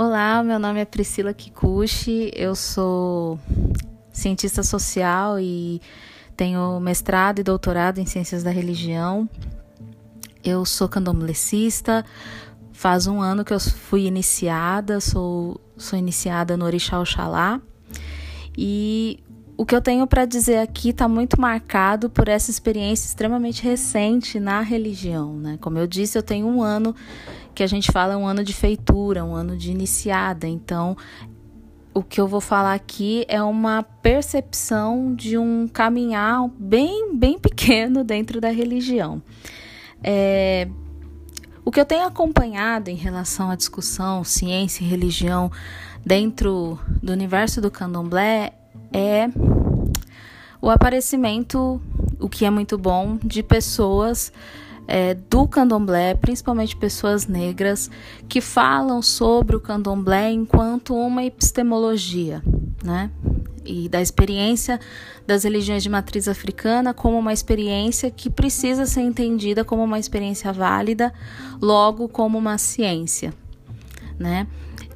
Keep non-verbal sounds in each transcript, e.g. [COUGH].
Olá, meu nome é Priscila Kikuchi, eu sou cientista social e tenho mestrado e doutorado em ciências da religião. Eu sou candomblessista, faz um ano que eu fui iniciada, sou, sou iniciada no Orixá Oxalá. E o que eu tenho para dizer aqui está muito marcado por essa experiência extremamente recente na religião. Né? Como eu disse, eu tenho um ano que a gente fala um ano de feitura, um ano de iniciada. Então, o que eu vou falar aqui é uma percepção de um caminhar bem, bem [LAUGHS] pequeno dentro da religião. É, o que eu tenho acompanhado em relação à discussão ciência e religião dentro do universo do candomblé é o aparecimento, o que é muito bom, de pessoas é, do candomblé, principalmente pessoas negras, que falam sobre o candomblé enquanto uma epistemologia, né? E da experiência das religiões de matriz africana como uma experiência que precisa ser entendida como uma experiência válida, logo como uma ciência, né?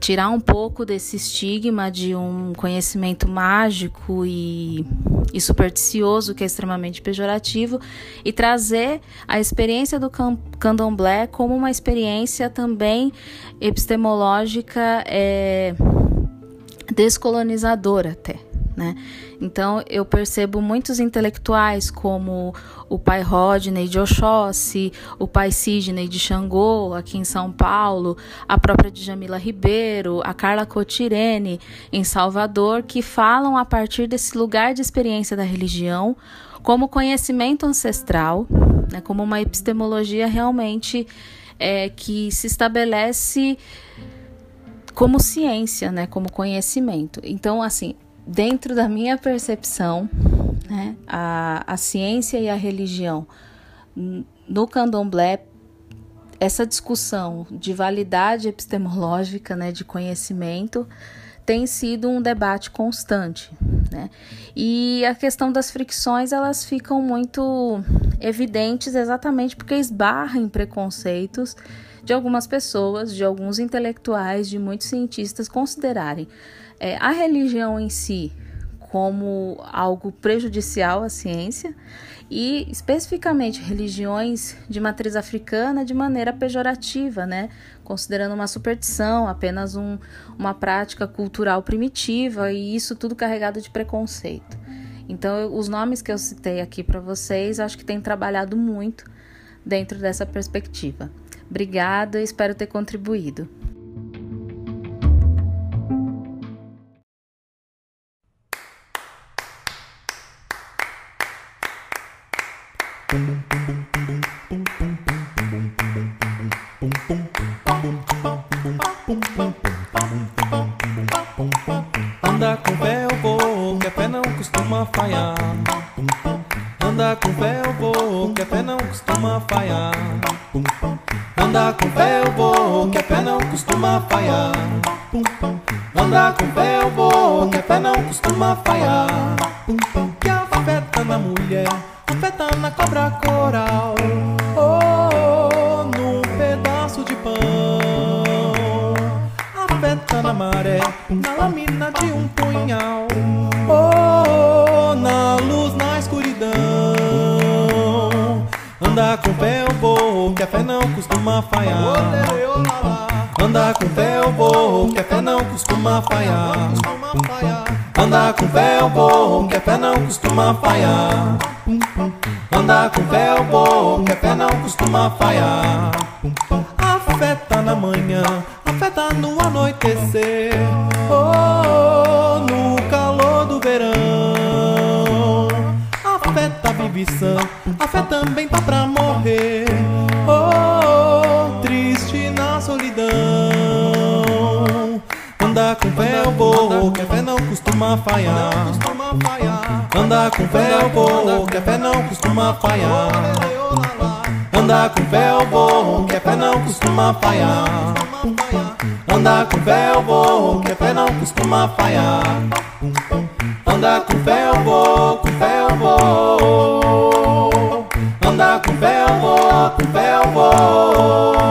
Tirar um pouco desse estigma de um conhecimento mágico e, e supersticioso, que é extremamente pejorativo, e trazer a experiência do candomblé como uma experiência também epistemológica é, descolonizadora até né? Então eu percebo muitos intelectuais como o pai Rodney de Oxóssi, o pai Sidney de Xangô, aqui em São Paulo, a própria Djamila Ribeiro, a Carla Cotirene, em Salvador, que falam a partir desse lugar de experiência da religião como conhecimento ancestral, né, como uma epistemologia realmente é, que se estabelece como ciência, né, como conhecimento. Então, assim, dentro da minha percepção, né, a, a ciência e a religião no candomblé, essa discussão de validade epistemológica, né, de conhecimento, tem sido um debate constante, né? E a questão das fricções elas ficam muito evidentes exatamente porque esbarram em preconceitos de algumas pessoas, de alguns intelectuais, de muitos cientistas considerarem é, a religião em si como algo prejudicial à ciência e especificamente religiões de matriz africana de maneira pejorativa, né? considerando uma superstição, apenas um, uma prática cultural primitiva e isso tudo carregado de preconceito. Então, os nomes que eu citei aqui para vocês, acho que têm trabalhado muito dentro dessa perspectiva. Obrigada, espero ter contribuído. Falhar. Anda com pé eu vou, que a pé não costuma falhar. Anda com pé eu vou, que a pé não costuma falhar. Anda com pé eu vou, que a pé não costuma falhar. Que afeta na mulher afeta na cobra coral. Oh, num pedaço de pão. Afeta na maré, na lâmina de um punhal. Oh, luz, na escuridão. Anda com fé eu vou, que a fé não costuma falhar. Anda com fé eu vou, que a fé não costuma falhar. Anda com fé eu vou, que a fé não costuma falhar. Anda com fé eu vou, que a fé não costuma falhar. Afeta na manhã, afeta no anoitecer. Oh, A fé também tá pra morrer. Oh, triste na solidão. Anda com fé eu que a fé não costuma falhar. Anda com fé eu que a fé não costuma falhar. Anda com fé eu que a fé não costuma falhar. Anda com fé eu que a fé não costuma falhar. Anda com fé eu vou, com fé eu vou. Anda com fé eu vou, com fé eu vou.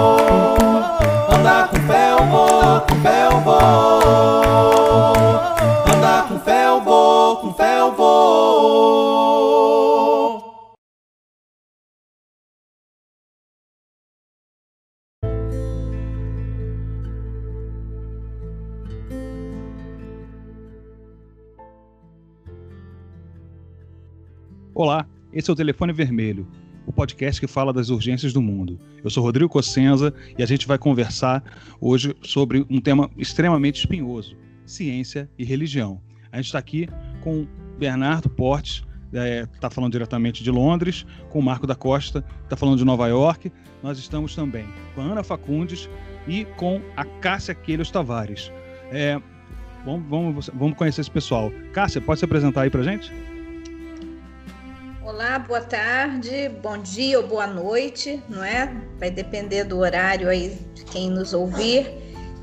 Olá, esse é o Telefone Vermelho, o podcast que fala das urgências do mundo. Eu sou Rodrigo Cossenza e a gente vai conversar hoje sobre um tema extremamente espinhoso: ciência e religião. A gente está aqui com Bernardo Portes, está é, tá falando diretamente de Londres, com Marco da Costa, que está falando de Nova York. Nós estamos também com a Ana Facundes e com a Cássia Quelhos Tavares. É, vamos, vamos, vamos conhecer esse pessoal. Cássia, pode se apresentar aí para gente? Olá, boa tarde, bom dia ou boa noite, não é? Vai depender do horário aí de quem nos ouvir.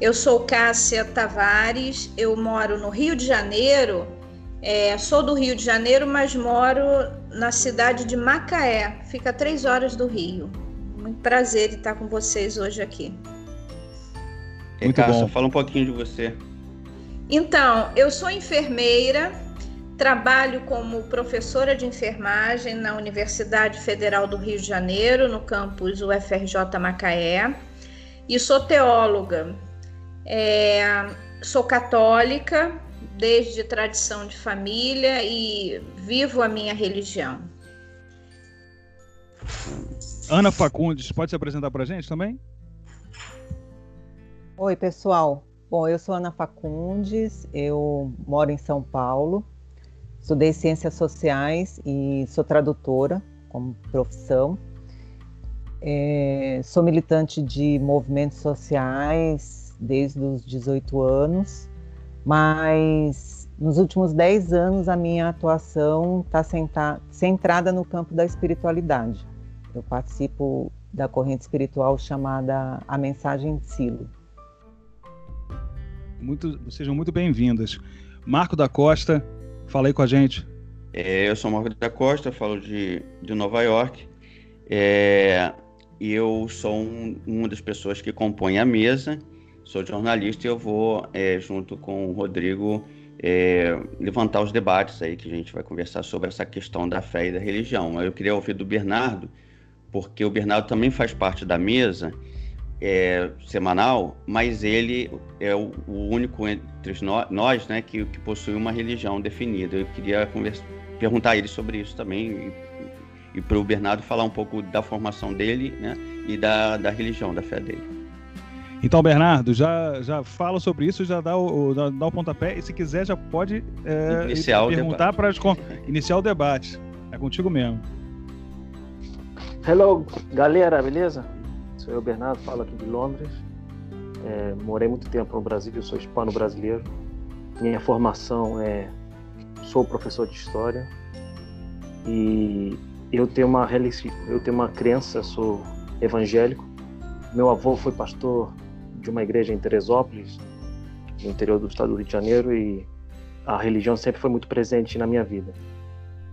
Eu sou Cássia Tavares, eu moro no Rio de Janeiro, é, sou do Rio de Janeiro, mas moro na cidade de Macaé, fica a três horas do Rio. Muito prazer estar com vocês hoje aqui. Muito Cássia, bom. fala um pouquinho de você. Então, eu sou enfermeira, Trabalho como professora de enfermagem na Universidade Federal do Rio de Janeiro, no campus UFRJ Macaé, e sou teóloga. É, sou católica desde tradição de família e vivo a minha religião. Ana Facundes, pode se apresentar para a gente também? Oi, pessoal. Bom, eu sou Ana Facundes, eu moro em São Paulo, Estudei ciências sociais e sou tradutora como profissão. É, sou militante de movimentos sociais desde os 18 anos, mas nos últimos 10 anos a minha atuação está centrada no campo da espiritualidade. Eu participo da corrente espiritual chamada A Mensagem de Silo. Muito, sejam muito bem-vindas. Marco da Costa, Fala aí com a gente. É, eu sou Marco da Costa, falo de, de Nova York. É, eu sou um, uma das pessoas que compõe a mesa, sou jornalista e eu vou, é, junto com o Rodrigo, é, levantar os debates aí que a gente vai conversar sobre essa questão da fé e da religião. Eu queria ouvir do Bernardo, porque o Bernardo também faz parte da mesa é, semanal, mas ele é o, o único entre nós né, que, que, possui uma religião definida. Eu queria conversa, perguntar a ele sobre isso também e, e para o Bernardo falar um pouco da formação dele né, e da, da religião, da fé dele. Então, Bernardo, já, já fala sobre isso, já dá o, dá, dá o pontapé e se quiser já pode é, iniciar perguntar para [LAUGHS] iniciar o debate. É contigo mesmo. Hello, galera, beleza? Eu, Bernardo, falo aqui de Londres. É, morei muito tempo no Brasil, eu sou hispano-brasileiro. Minha formação é. Sou professor de história. E eu tenho uma, eu tenho uma crença, sou evangélico. Meu avô foi pastor de uma igreja em Teresópolis, no interior do estado do Rio de Janeiro, e a religião sempre foi muito presente na minha vida.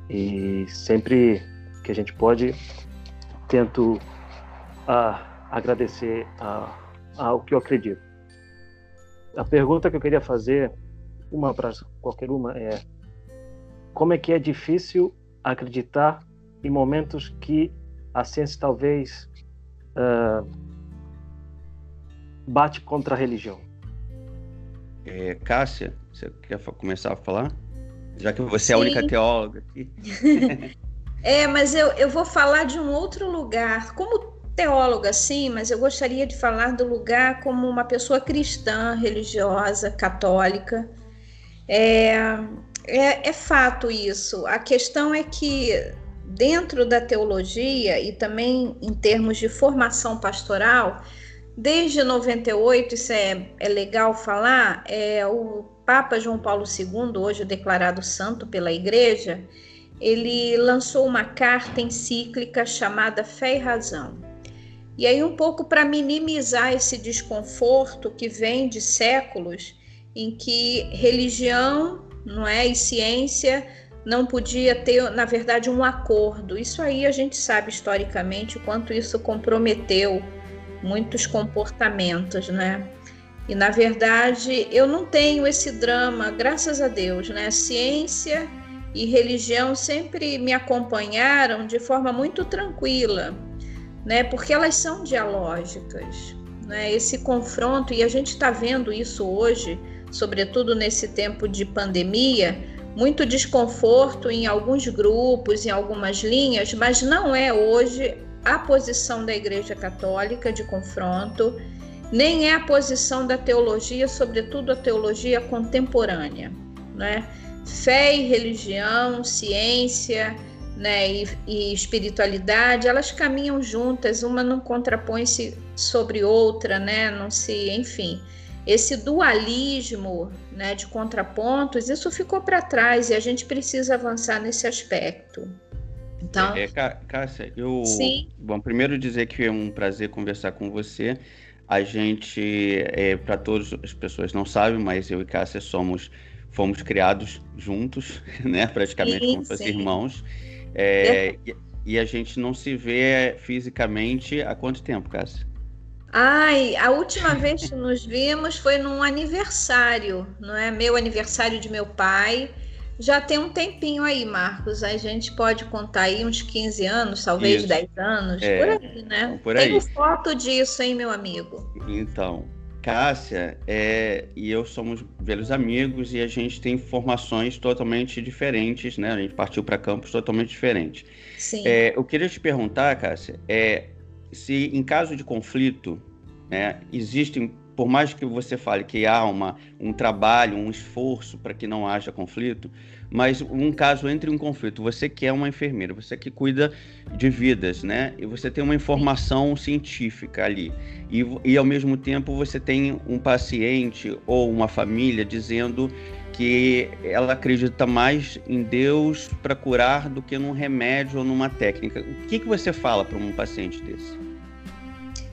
E sempre que a gente pode, tento. Ah, agradecer a, ao que eu acredito. A pergunta que eu queria fazer, uma para qualquer uma, é como é que é difícil acreditar em momentos que a ciência talvez uh, bate contra a religião? É, Cássia, você quer começar a falar? Já que você Sim. é a única teóloga aqui. [LAUGHS] é, mas eu, eu vou falar de um outro lugar. Como teóloga, sim, mas eu gostaria de falar do lugar como uma pessoa cristã, religiosa, católica. É, é, é fato isso. A questão é que dentro da teologia e também em termos de formação pastoral, desde 98, isso é, é legal falar, é, o Papa João Paulo II, hoje declarado santo pela Igreja, ele lançou uma carta encíclica chamada Fé e Razão. E aí, um pouco para minimizar esse desconforto que vem de séculos em que religião não é, e ciência não podia ter, na verdade, um acordo. Isso aí a gente sabe historicamente o quanto isso comprometeu muitos comportamentos, né? E na verdade, eu não tenho esse drama, graças a Deus, né? Ciência e religião sempre me acompanharam de forma muito tranquila né? Porque elas são dialógicas, né? Esse confronto e a gente está vendo isso hoje, sobretudo nesse tempo de pandemia, muito desconforto em alguns grupos, em algumas linhas, mas não é hoje a posição da Igreja Católica de confronto, nem é a posição da teologia, sobretudo a teologia contemporânea. Né? Fé e religião, ciência né, e, e espiritualidade, elas caminham juntas, uma não contrapõe-se sobre outra, né? não se, enfim esse dualismo né, de contrapontos, isso ficou para trás e a gente precisa avançar nesse aspecto. Então, é, é, Cássia, eu. Sim. Bom, primeiro dizer que é um prazer conversar com você. A gente, é, para todas as pessoas não sabem, mas eu e Cássia somos, fomos criados juntos, [LAUGHS] né? Praticamente sim, como fossem irmãos. É, e, e a gente não se vê fisicamente há quanto tempo, Cássia? Ai, a última [LAUGHS] vez que nos vimos foi num aniversário, não é? Meu aniversário de meu pai. Já tem um tempinho aí, Marcos. A gente pode contar aí uns 15 anos, talvez Isso. 10 anos, é, por aí, né? Por aí. Tenho foto disso, hein, meu amigo? Então, Cássia é, e eu somos velhos amigos e a gente tem formações totalmente diferentes, né? A gente partiu para campos totalmente diferentes. Sim. É, eu queria te perguntar, Cássia, é, se em caso de conflito, né, existem, por mais que você fale que há uma, um trabalho, um esforço para que não haja conflito, mas um caso entre um conflito, você que é uma enfermeira, você que cuida de vidas, né? E você tem uma informação científica ali. E, e ao mesmo tempo você tem um paciente ou uma família dizendo que ela acredita mais em Deus para curar do que num remédio ou numa técnica. O que, que você fala para um paciente desse?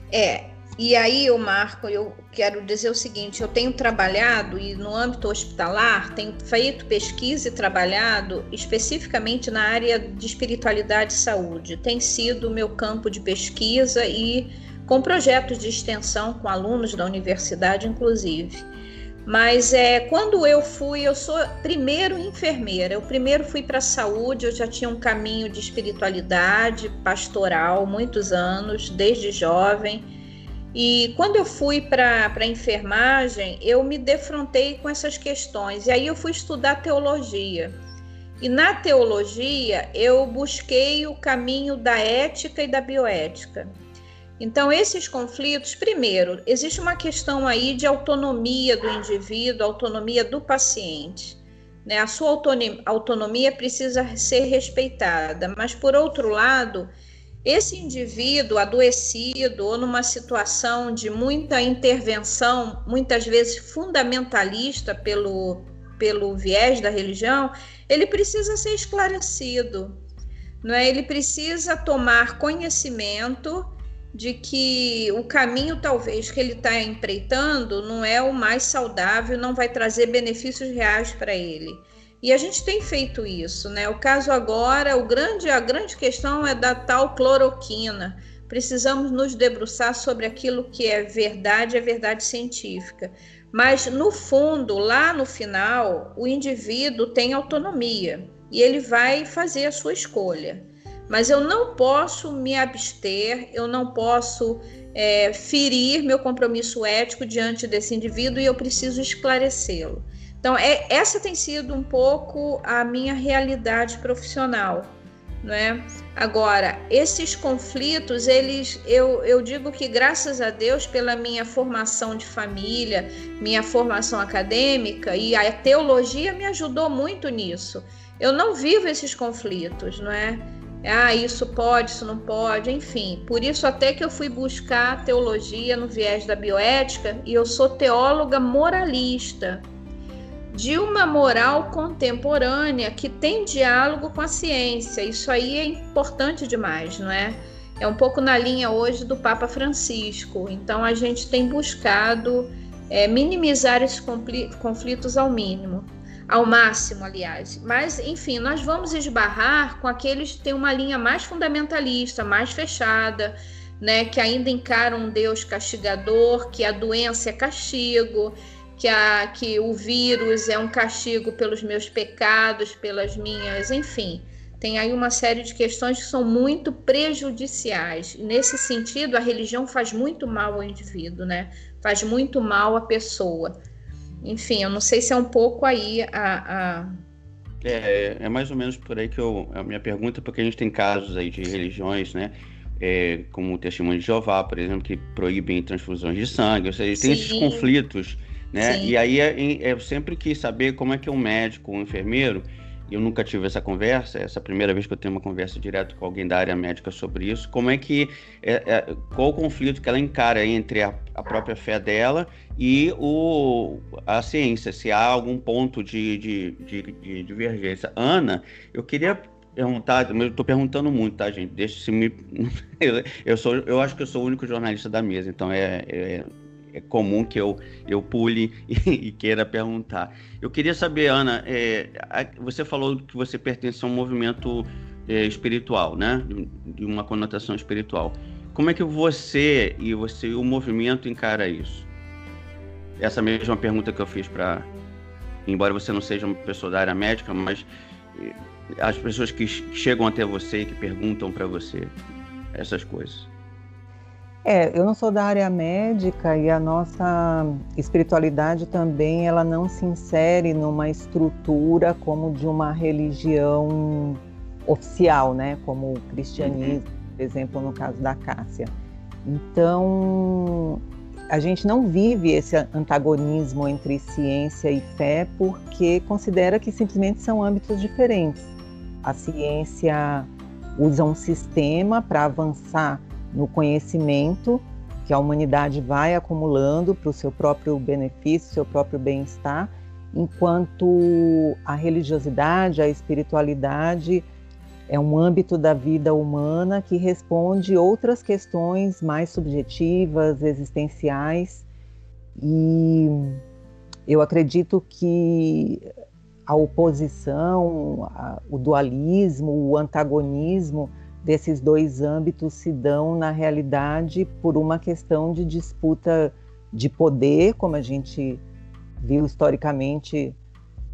É, e aí, o Marco, eu quero dizer o seguinte: eu tenho trabalhado e no âmbito hospitalar tenho feito pesquisa e trabalhado especificamente na área de espiritualidade e saúde. Tem sido o meu campo de pesquisa e com projetos de extensão com alunos da universidade, inclusive. Mas é, quando eu fui, eu sou primeiro enfermeira. Eu primeiro fui para a saúde, eu já tinha um caminho de espiritualidade pastoral, muitos anos, desde jovem. E quando eu fui para a enfermagem, eu me defrontei com essas questões. E aí eu fui estudar teologia. E na teologia eu busquei o caminho da ética e da bioética. Então, esses conflitos, primeiro, existe uma questão aí de autonomia do indivíduo, autonomia do paciente. Né? A sua autonomia precisa ser respeitada, mas, por outro lado, esse indivíduo adoecido ou numa situação de muita intervenção, muitas vezes fundamentalista pelo, pelo viés da religião, ele precisa ser esclarecido. Não é? Ele precisa tomar conhecimento de que o caminho talvez que ele está empreitando não é o mais saudável, não vai trazer benefícios reais para ele. E a gente tem feito isso, né? O caso agora, o grande, a grande questão é da tal cloroquina. Precisamos nos debruçar sobre aquilo que é verdade, é verdade científica. Mas no fundo, lá no final, o indivíduo tem autonomia e ele vai fazer a sua escolha mas eu não posso me abster, eu não posso é, ferir meu compromisso ético diante desse indivíduo e eu preciso esclarecê-lo. Então, é, essa tem sido um pouco a minha realidade profissional. Não é? Agora, esses conflitos, eles, eu, eu digo que graças a Deus, pela minha formação de família, minha formação acadêmica e a teologia me ajudou muito nisso. Eu não vivo esses conflitos, não é? ah, isso pode, isso não pode, enfim. Por isso até que eu fui buscar teologia no viés da bioética e eu sou teóloga moralista de uma moral contemporânea que tem diálogo com a ciência. Isso aí é importante demais, não é? É um pouco na linha hoje do Papa Francisco. Então a gente tem buscado é, minimizar esses conflitos ao mínimo ao máximo, aliás. Mas, enfim, nós vamos esbarrar com aqueles que têm uma linha mais fundamentalista, mais fechada, né, que ainda encaram um Deus castigador, que a doença é castigo, que, a, que o vírus é um castigo pelos meus pecados, pelas minhas, enfim. Tem aí uma série de questões que são muito prejudiciais. Nesse sentido, a religião faz muito mal ao indivíduo, né? Faz muito mal à pessoa enfim, eu não sei se é um pouco aí a, a É, é mais ou menos por aí que eu, a minha pergunta, porque a gente tem casos aí de religiões, né? É, como o Testemunho de Jeová, por exemplo, que proíbem transfusões de sangue, ou seja, tem esses conflitos, né? Sim. E aí é, eu sempre quis saber como é que um médico, um enfermeiro, eu nunca tive essa conversa, essa é a primeira vez que eu tenho uma conversa direto com alguém da área médica sobre isso. Como é que, é, é, qual o conflito que ela encara entre a, a, própria fé dela e o, a ciência? Se há algum ponto de, de, de, de divergência. Ana, eu queria perguntar, eu estou perguntando muito, tá, gente? Deixa se me. [LAUGHS] eu, sou, eu acho que eu sou o único jornalista da mesa, então é, é é comum que eu, eu pule e, [LAUGHS] e queira perguntar. Eu queria saber, Ana, é, você falou que você pertence a um movimento é, espiritual, né? De, de, uma conotação espiritual. Como é que você e você o movimento encara isso? Essa mesma pergunta que eu fiz para, embora você não seja uma pessoa da área médica, mas é, as pessoas que chegam até você e que perguntam para você essas coisas. É, eu não sou da área médica e a nossa espiritualidade também ela não se insere numa estrutura como de uma religião oficial, né? Como o cristianismo, por exemplo, no caso da Cássia. Então, a gente não vive esse antagonismo entre ciência e fé porque considera que simplesmente são âmbitos diferentes. A ciência usa um sistema para avançar no conhecimento que a humanidade vai acumulando para o seu próprio benefício, seu próprio bem-estar, enquanto a religiosidade, a espiritualidade é um âmbito da vida humana que responde outras questões mais subjetivas, existenciais. E eu acredito que a oposição, o dualismo, o antagonismo desses dois âmbitos se dão, na realidade, por uma questão de disputa de poder, como a gente viu historicamente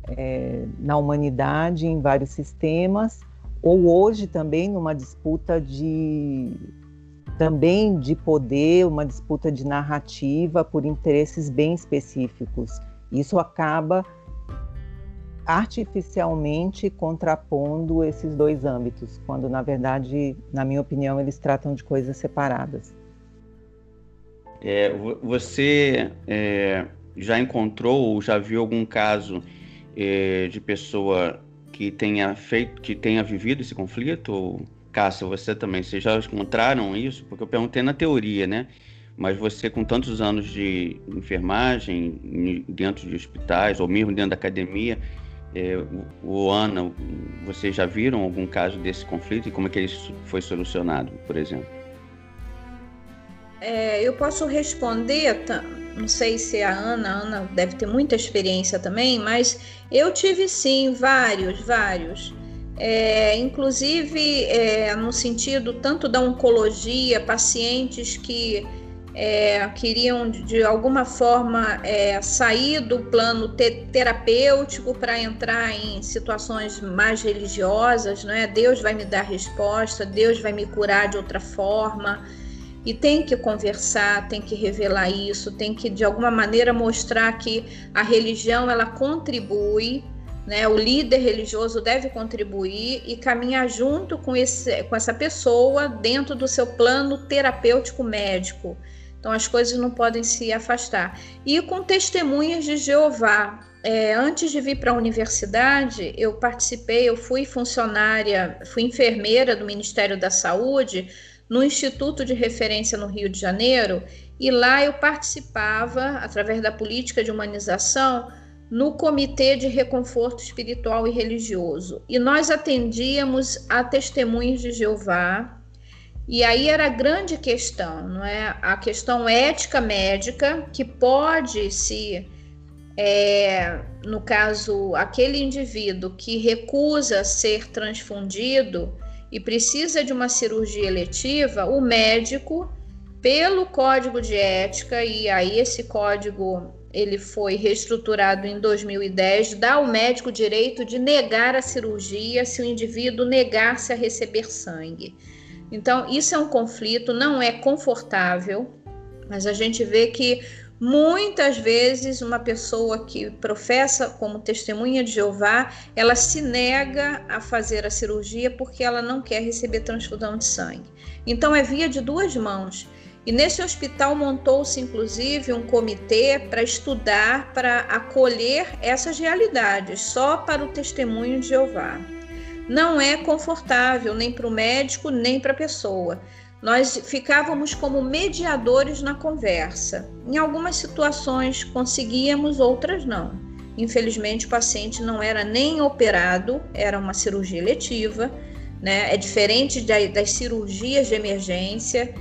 é, na humanidade, em vários sistemas, ou hoje também numa disputa de também de poder, uma disputa de narrativa por interesses bem específicos. Isso acaba artificialmente contrapondo esses dois âmbitos, quando na verdade, na minha opinião, eles tratam de coisas separadas. É, você é, já encontrou ou já viu algum caso é, de pessoa que tenha feito, que tenha vivido esse conflito? Cássia, você também, vocês já encontraram isso? Porque eu perguntei na teoria, né? Mas você, com tantos anos de enfermagem dentro de hospitais, ou mesmo dentro da academia, é, o Ana, vocês já viram algum caso desse conflito e como é que ele foi solucionado, por exemplo? É, eu posso responder, não sei se a Ana, a Ana deve ter muita experiência também, mas eu tive sim vários, vários. É, inclusive é, no sentido tanto da oncologia, pacientes que é, queriam de alguma forma é, sair do plano te terapêutico para entrar em situações mais religiosas, não é? Deus vai me dar resposta, Deus vai me curar de outra forma. E tem que conversar, tem que revelar isso, tem que de alguma maneira mostrar que a religião ela contribui, né? O líder religioso deve contribuir e caminhar junto com, esse, com essa pessoa dentro do seu plano terapêutico médico. Então as coisas não podem se afastar. E com testemunhas de Jeová. É, antes de vir para a universidade, eu participei, eu fui funcionária, fui enfermeira do Ministério da Saúde no Instituto de Referência no Rio de Janeiro, e lá eu participava, através da política de humanização, no Comitê de Reconforto Espiritual e Religioso. E nós atendíamos a testemunhas de Jeová, e aí era a grande questão, não é? A questão ética médica, que pode se, é, no caso, aquele indivíduo que recusa ser transfundido e precisa de uma cirurgia eletiva, o médico, pelo código de ética, e aí esse código ele foi reestruturado em 2010, dá ao médico direito de negar a cirurgia se o indivíduo negar-se a receber sangue. Então, isso é um conflito, não é confortável, mas a gente vê que Muitas vezes, uma pessoa que professa como testemunha de Jeová, ela se nega a fazer a cirurgia porque ela não quer receber transfusão de sangue. Então, é via de duas mãos. E nesse hospital montou-se, inclusive, um comitê para estudar, para acolher essas realidades, só para o testemunho de Jeová. Não é confortável nem para o médico, nem para a pessoa. Nós ficávamos como mediadores na conversa. Em algumas situações conseguíamos, outras não. Infelizmente, o paciente não era nem operado, era uma cirurgia letiva, né? É diferente das cirurgias de emergência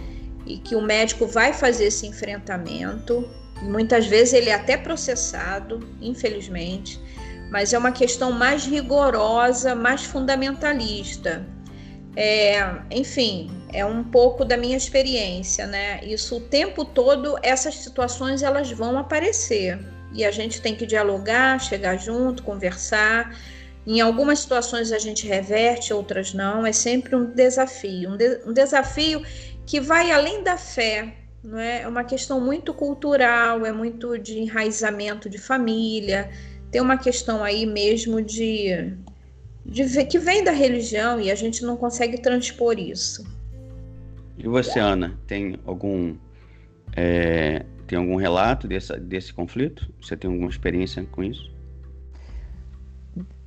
e que o médico vai fazer esse enfrentamento. Muitas vezes ele é até processado, infelizmente, mas é uma questão mais rigorosa, mais fundamentalista. É, enfim, é um pouco da minha experiência, né? Isso o tempo todo, essas situações elas vão aparecer e a gente tem que dialogar, chegar junto, conversar. Em algumas situações a gente reverte, outras não. É sempre um desafio, um, de, um desafio que vai além da fé, não é? É uma questão muito cultural, é muito de enraizamento de família. Tem uma questão aí mesmo de de, que vem da religião e a gente não consegue transpor isso. E você, Ana, tem algum é, tem algum relato desse, desse conflito? Você tem alguma experiência com isso?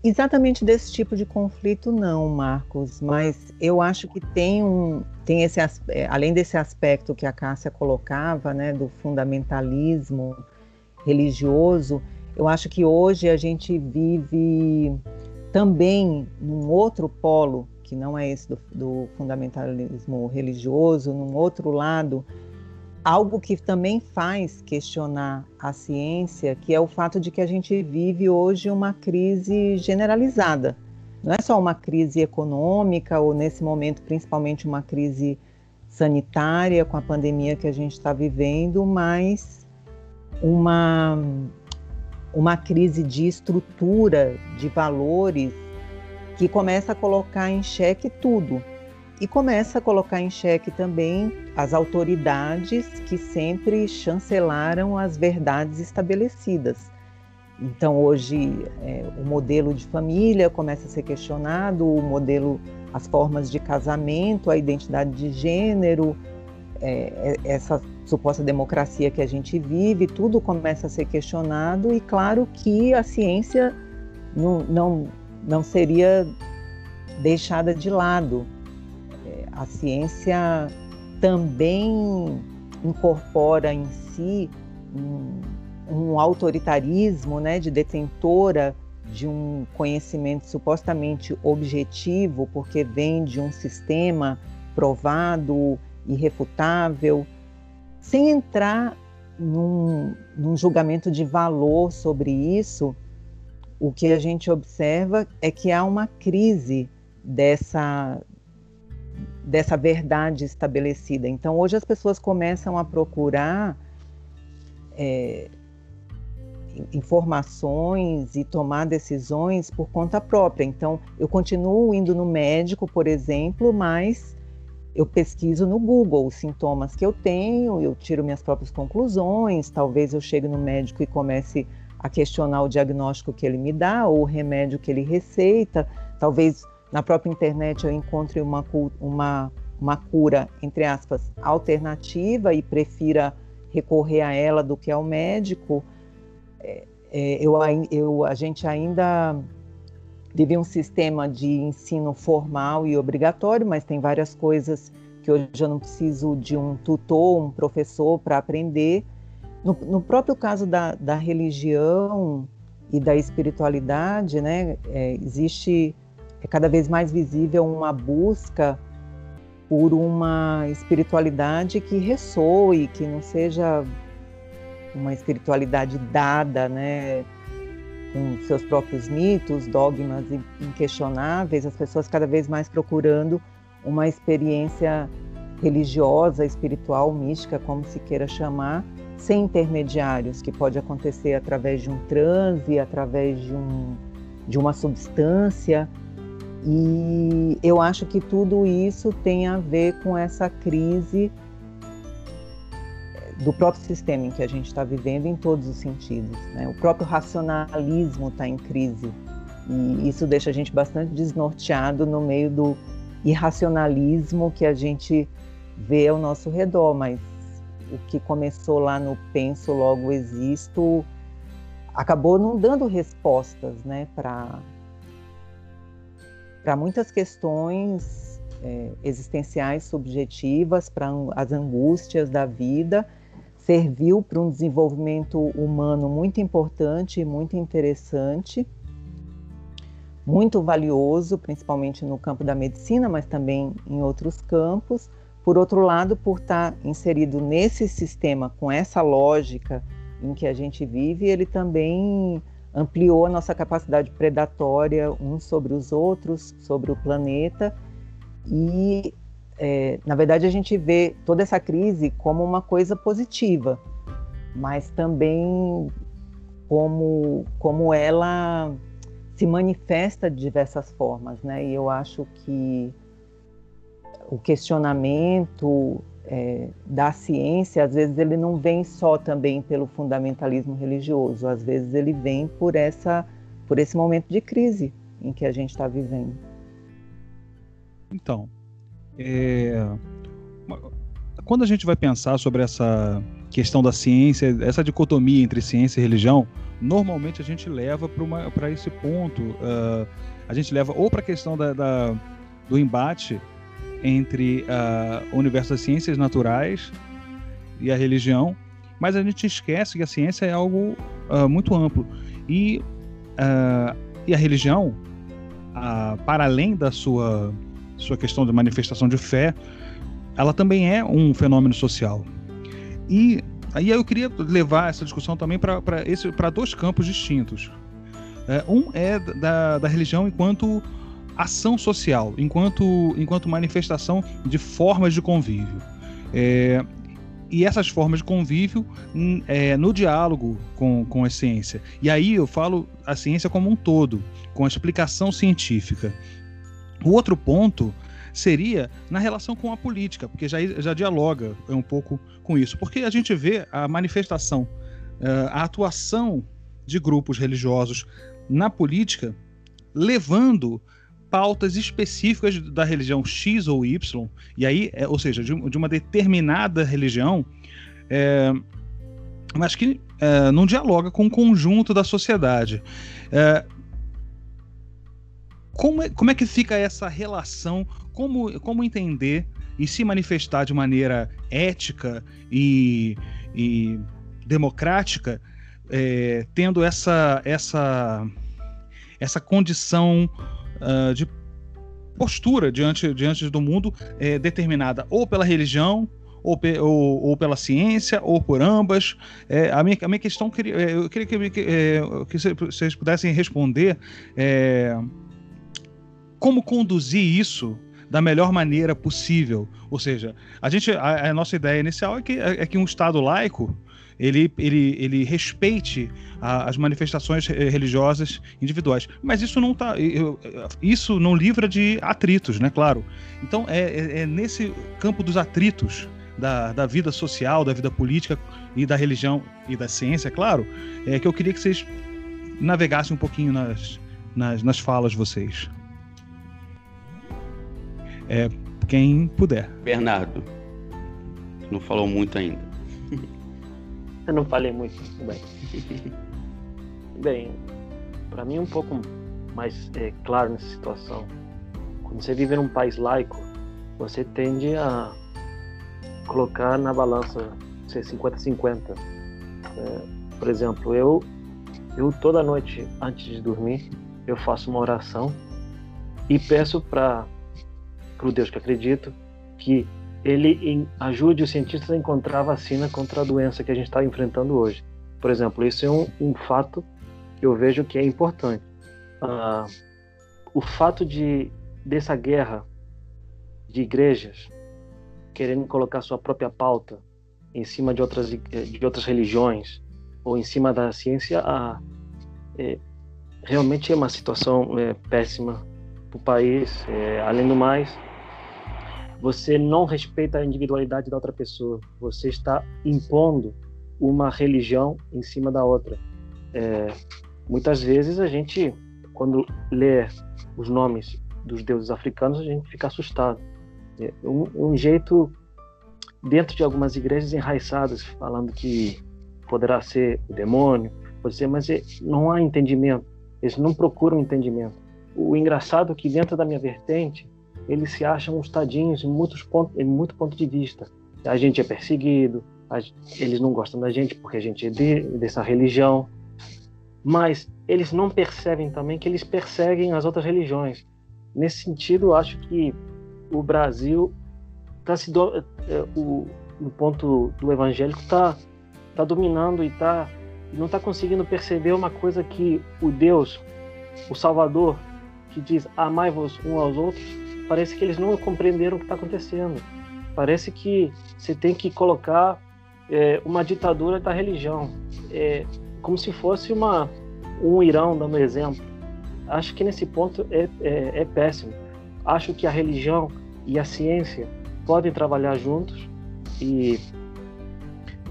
Exatamente desse tipo de conflito não, Marcos, mas eu acho que tem um tem esse é, além desse aspecto que a Cássia colocava, né, do fundamentalismo religioso, eu acho que hoje a gente vive também num outro polo, que não é esse do, do fundamentalismo religioso, num outro lado, algo que também faz questionar a ciência, que é o fato de que a gente vive hoje uma crise generalizada. Não é só uma crise econômica, ou nesse momento, principalmente uma crise sanitária com a pandemia que a gente está vivendo, mas uma uma crise de estrutura, de valores, que começa a colocar em xeque tudo. E começa a colocar em xeque também as autoridades que sempre chancelaram as verdades estabelecidas. Então, hoje, é, o modelo de família começa a ser questionado, o modelo, as formas de casamento, a identidade de gênero, é, é suposta democracia que a gente vive, tudo começa a ser questionado e claro que a ciência não, não, não seria deixada de lado. É, a ciência também incorpora em si um, um autoritarismo né, de detentora de um conhecimento supostamente objetivo, porque vem de um sistema provado, irrefutável, sem entrar num, num julgamento de valor sobre isso, o que a gente observa é que há uma crise dessa, dessa verdade estabelecida. Então, hoje as pessoas começam a procurar é, informações e tomar decisões por conta própria. Então, eu continuo indo no médico, por exemplo, mas eu pesquiso no Google os sintomas que eu tenho, eu tiro minhas próprias conclusões, talvez eu chegue no médico e comece a questionar o diagnóstico que ele me dá ou o remédio que ele receita, talvez na própria internet eu encontre uma, uma, uma cura, entre aspas, alternativa e prefira recorrer a ela do que ao médico. É, é, eu, eu, a gente ainda vive um sistema de ensino formal e obrigatório, mas tem várias coisas que hoje eu não preciso de um tutor, um professor para aprender. No, no, próprio caso da, da, religião e da espiritualidade, né, é, existe é cada vez mais visível uma busca por uma espiritualidade que ressoe, que não seja uma espiritualidade dada, né, com seus próprios mitos, dogmas inquestionáveis, as pessoas cada vez mais procurando uma experiência religiosa, espiritual, mística, como se queira chamar, sem intermediários, que pode acontecer através de um transe, através de, um, de uma substância. E eu acho que tudo isso tem a ver com essa crise do próprio sistema em que a gente está vivendo em todos os sentidos. Né? O próprio racionalismo está em crise e isso deixa a gente bastante desnorteado no meio do irracionalismo que a gente vê ao nosso redor, mas o que começou lá no penso logo existo acabou não dando respostas, né, para muitas questões é, existenciais subjetivas, para as angústias da vida, serviu para um desenvolvimento humano muito importante e muito interessante, muito valioso, principalmente no campo da medicina, mas também em outros campos. Por outro lado, por estar inserido nesse sistema com essa lógica em que a gente vive, ele também ampliou a nossa capacidade predatória uns sobre os outros, sobre o planeta. E, é, na verdade, a gente vê toda essa crise como uma coisa positiva, mas também como, como ela se manifesta de diversas formas, né? E eu acho que o questionamento é, da ciência, às vezes ele não vem só também pelo fundamentalismo religioso, às vezes ele vem por essa, por esse momento de crise em que a gente está vivendo. Então, é, quando a gente vai pensar sobre essa questão da ciência, essa dicotomia entre ciência e religião, normalmente a gente leva para esse ponto, uh, a gente leva ou para a questão da, da, do embate entre uh, o universo das ciências naturais e a religião, mas a gente esquece que a ciência é algo uh, muito amplo. E, e a religião, para além da sua, sua questão de manifestação de fé, ela também é um fenômeno social. E aí eu queria levar essa discussão também para dois campos distintos. É, um é da, da religião enquanto ação social, enquanto, enquanto manifestação de formas de convívio. É, e essas formas de convívio hum, é, no diálogo com, com a ciência. E aí eu falo a ciência como um todo, com a explicação científica. O outro ponto seria na relação com a política, porque já, já dialoga um pouco com isso. Porque a gente vê a manifestação, é, a atuação de grupos religiosos na política levando pautas específicas da religião X ou Y, e aí, é, ou seja, de, de, uma determinada religião, é, mas que é, não dialoga com o conjunto da sociedade. É, como, é, como é que fica essa relação? Como, como entender e se manifestar de maneira ética e, e democrática, é, tendo essa, essa, essa condição uh, de postura diante, diante do mundo é, determinada ou pela religião, ou, ou, ou, pela ciência, ou por ambas. É, a, minha, a minha questão, é, eu queria que, que, é, que vocês pudessem responder é, como conduzir isso da melhor maneira possível. Ou seja, a, gente, a, a nossa ideia inicial é que, é que um Estado laico ele, ele, ele respeite a, as manifestações religiosas individuais. Mas isso não tá, isso não livra de atritos, né? Claro. Então é, é, é nesse campo dos atritos da, da vida social, da vida política e da religião e da ciência, claro, é que eu queria que vocês navegassem um pouquinho nas, nas, nas falas de vocês. É, quem puder. Bernardo, não falou muito ainda. [LAUGHS] Eu não falei muito, bem. [LAUGHS] Bem, para mim um pouco mais é, claro nessa situação. Quando você vive num país laico, você tende a colocar na balança ser 50-50. É, por exemplo, eu eu toda noite antes de dormir eu faço uma oração e peço para o Deus que acredito que ele ajude os cientistas a encontrar a vacina contra a doença que a gente está enfrentando hoje. Por exemplo, isso é um, um, fato que eu vejo que é importante. Uh, o fato de dessa guerra de igrejas querendo colocar sua própria pauta em cima de outras de outras religiões ou em cima da ciência, uh, é, realmente é uma situação é, péssima para o país. É, além do mais, você não respeita a individualidade da outra pessoa. Você está impondo uma religião em cima da outra. É, muitas vezes a gente, quando lê os nomes dos deuses africanos, a gente fica assustado. É um, um jeito dentro de algumas igrejas enraiçadas falando que poderá ser o demônio, pode ser, mas é, não há entendimento. Eles não procuram entendimento. O engraçado é que dentro da minha vertente eles se acham uns tadinhos em muitos pontos, em muito ponto de vista. A gente é perseguido, a, eles não gostam da gente porque a gente é de, dessa religião, mas eles não percebem também que eles perseguem as outras religiões. Nesse sentido, acho que o Brasil está se do, é, o, no ponto do evangélico está tá dominando e tá não está conseguindo perceber uma coisa que o Deus, o Salvador, que diz amai-vos uns aos outros, parece que eles não compreenderam o que está acontecendo. Parece que você tem que colocar é, uma ditadura da religião, é, como se fosse uma, um Irão dando exemplo. Acho que nesse ponto é, é, é péssimo. Acho que a religião e a ciência podem trabalhar juntos e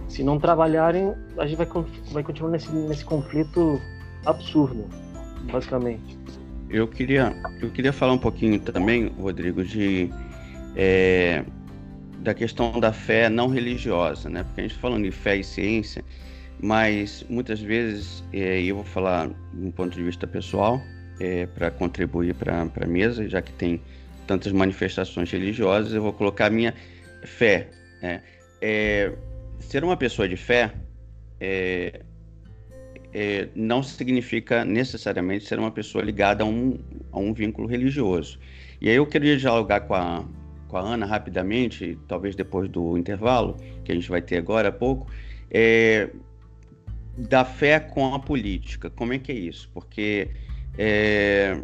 se não trabalharem, a gente vai, vai continuar nesse, nesse conflito absurdo, basicamente. Eu queria, eu queria falar um pouquinho também, Rodrigo, de é, da questão da fé não religiosa, né? Porque a gente tá falando de fé e ciência, mas muitas vezes, é, eu vou falar de um ponto de vista pessoal, é, para contribuir para a mesa, já que tem tantas manifestações religiosas, eu vou colocar a minha fé. Né? É, ser uma pessoa de fé é, é, não significa necessariamente ser uma pessoa ligada a um, a um vínculo religioso. E aí eu queria dialogar com a, com a Ana rapidamente, talvez depois do intervalo, que a gente vai ter agora há pouco, é, da fé com a política. Como é que é isso? Porque é,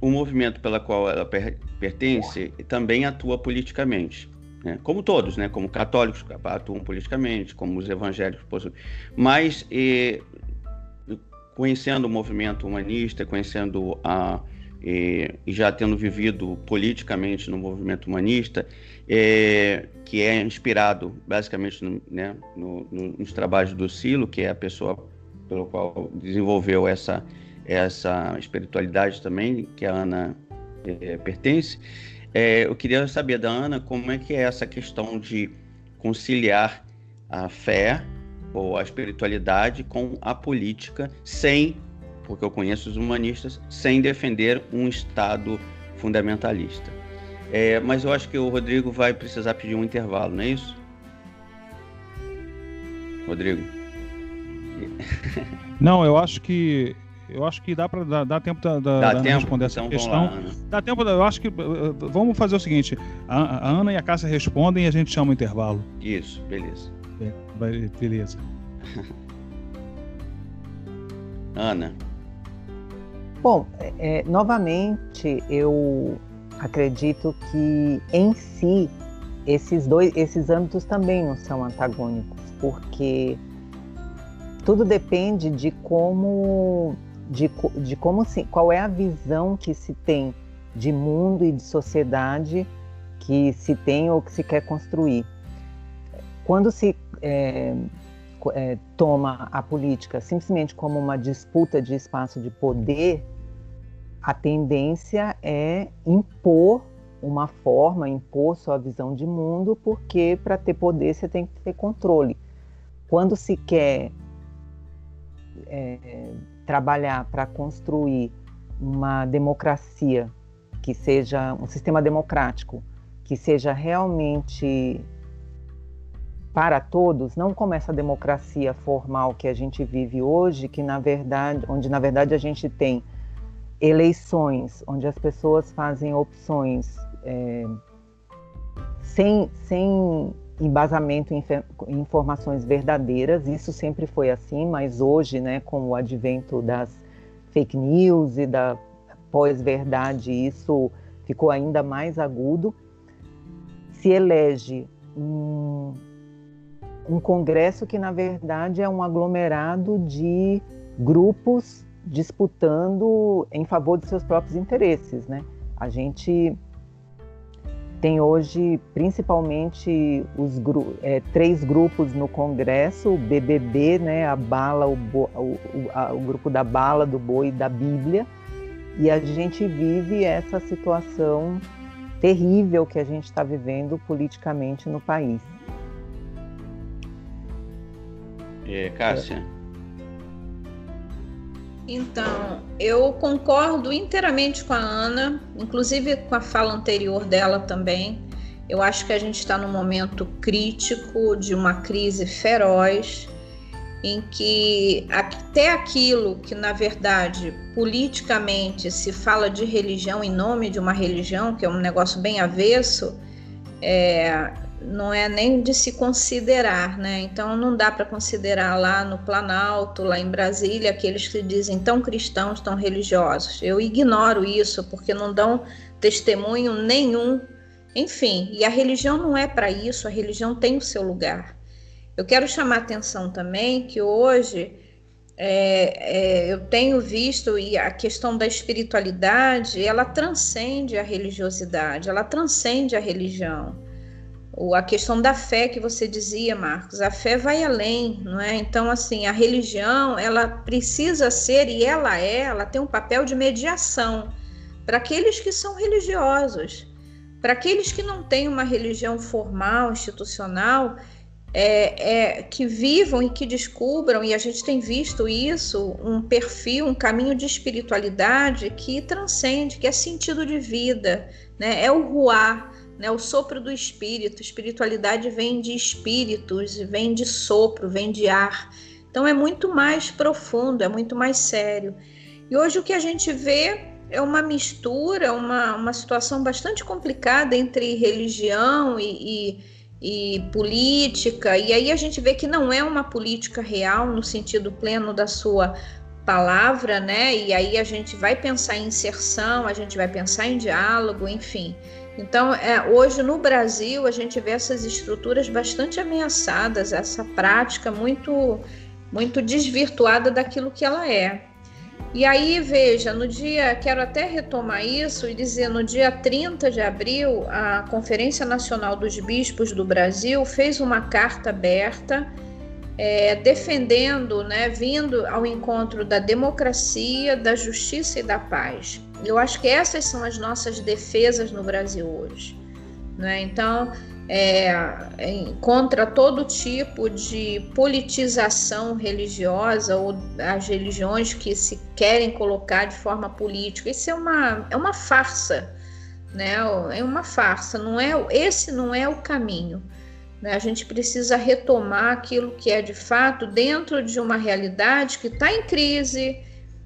o movimento pela qual ela per pertence também atua politicamente. Né? Como todos, né? como católicos atuam politicamente, como os evangélicos, mas e, conhecendo o movimento humanista, conhecendo a e, já tendo vivido politicamente no movimento humanista, é, que é inspirado basicamente no, né, no, no, nos trabalhos do Silo, que é a pessoa pelo qual desenvolveu essa, essa espiritualidade também, que a Ana é, pertence. É, eu queria saber da Ana como é que é essa questão de conciliar a fé ou a espiritualidade com a política sem, porque eu conheço os humanistas, sem defender um Estado fundamentalista. É, mas eu acho que o Rodrigo vai precisar pedir um intervalo, não é isso? Rodrigo. [LAUGHS] Não, eu acho que eu acho que dá para dar, dar, tempo da, da, dá tempo? responder essa então, questão. Lá, dá tempo, eu acho que vamos fazer o seguinte: a, a, Ana e a Cássia respondem e a gente chama o intervalo. Isso, beleza. Vai, beleza. [LAUGHS] Ana. Bom, é, novamente eu acredito que em si esses dois, esses âmbitos também não são antagônicos, porque tudo depende de como de, de como se, qual é a visão que se tem de mundo e de sociedade que se tem ou que se quer construir. Quando se é, é, toma a política simplesmente como uma disputa de espaço de poder, a tendência é impor uma forma, impor sua visão de mundo, porque para ter poder você tem que ter controle. Quando se quer é, trabalhar para construir uma democracia que seja um sistema democrático que seja realmente para todos, não como essa democracia formal que a gente vive hoje, que na verdade, onde na verdade a gente tem eleições, onde as pessoas fazem opções é, sem, sem embasamento em informações verdadeiras. Isso sempre foi assim, mas hoje, né, com o advento das fake news e da pós-verdade, isso ficou ainda mais agudo. Se elege um, um congresso que, na verdade, é um aglomerado de grupos disputando em favor de seus próprios interesses, né? A gente tem hoje principalmente os gru é, três grupos no Congresso, o BBB, né, a bala, o, o, a, o grupo da bala, do boi e da Bíblia, e a gente vive essa situação terrível que a gente está vivendo politicamente no país. É, Cássia. Então, eu concordo inteiramente com a Ana, inclusive com a fala anterior dela também. Eu acho que a gente está num momento crítico de uma crise feroz, em que até aquilo que, na verdade, politicamente se fala de religião em nome de uma religião, que é um negócio bem avesso, é, não é nem de se considerar, né? Então não dá para considerar lá no Planalto, lá em Brasília, aqueles que dizem tão cristãos, tão religiosos. Eu ignoro isso porque não dão testemunho nenhum. Enfim, e a religião não é para isso, a religião tem o seu lugar. Eu quero chamar atenção também que hoje é, é, eu tenho visto e a questão da espiritualidade ela transcende a religiosidade, ela transcende a religião a questão da fé que você dizia, Marcos, a fé vai além, não é? Então, assim, a religião, ela precisa ser, e ela é, ela tem um papel de mediação para aqueles que são religiosos. Para aqueles que não têm uma religião formal, institucional, é, é, que vivam e que descubram, e a gente tem visto isso, um perfil, um caminho de espiritualidade que transcende, que é sentido de vida, né? é o ruar né? O sopro do espírito, espiritualidade vem de espíritos, vem de sopro, vem de ar. Então é muito mais profundo, é muito mais sério. E hoje o que a gente vê é uma mistura, uma, uma situação bastante complicada entre religião e, e, e política, e aí a gente vê que não é uma política real no sentido pleno da sua palavra, né? E aí a gente vai pensar em inserção, a gente vai pensar em diálogo, enfim. Então, é, hoje no Brasil, a gente vê essas estruturas bastante ameaçadas, essa prática muito, muito desvirtuada daquilo que ela é. E aí, veja, no dia, quero até retomar isso e dizer, no dia 30 de abril, a Conferência Nacional dos Bispos do Brasil fez uma carta aberta é, defendendo, né, vindo ao encontro da democracia, da justiça e da paz. Eu acho que essas são as nossas defesas no Brasil hoje. Né? Então, é, contra todo tipo de politização religiosa ou as religiões que se querem colocar de forma política. Isso é uma, é uma farsa, né? É uma farsa. Não é, esse não é o caminho. Né? A gente precisa retomar aquilo que é de fato dentro de uma realidade que está em crise,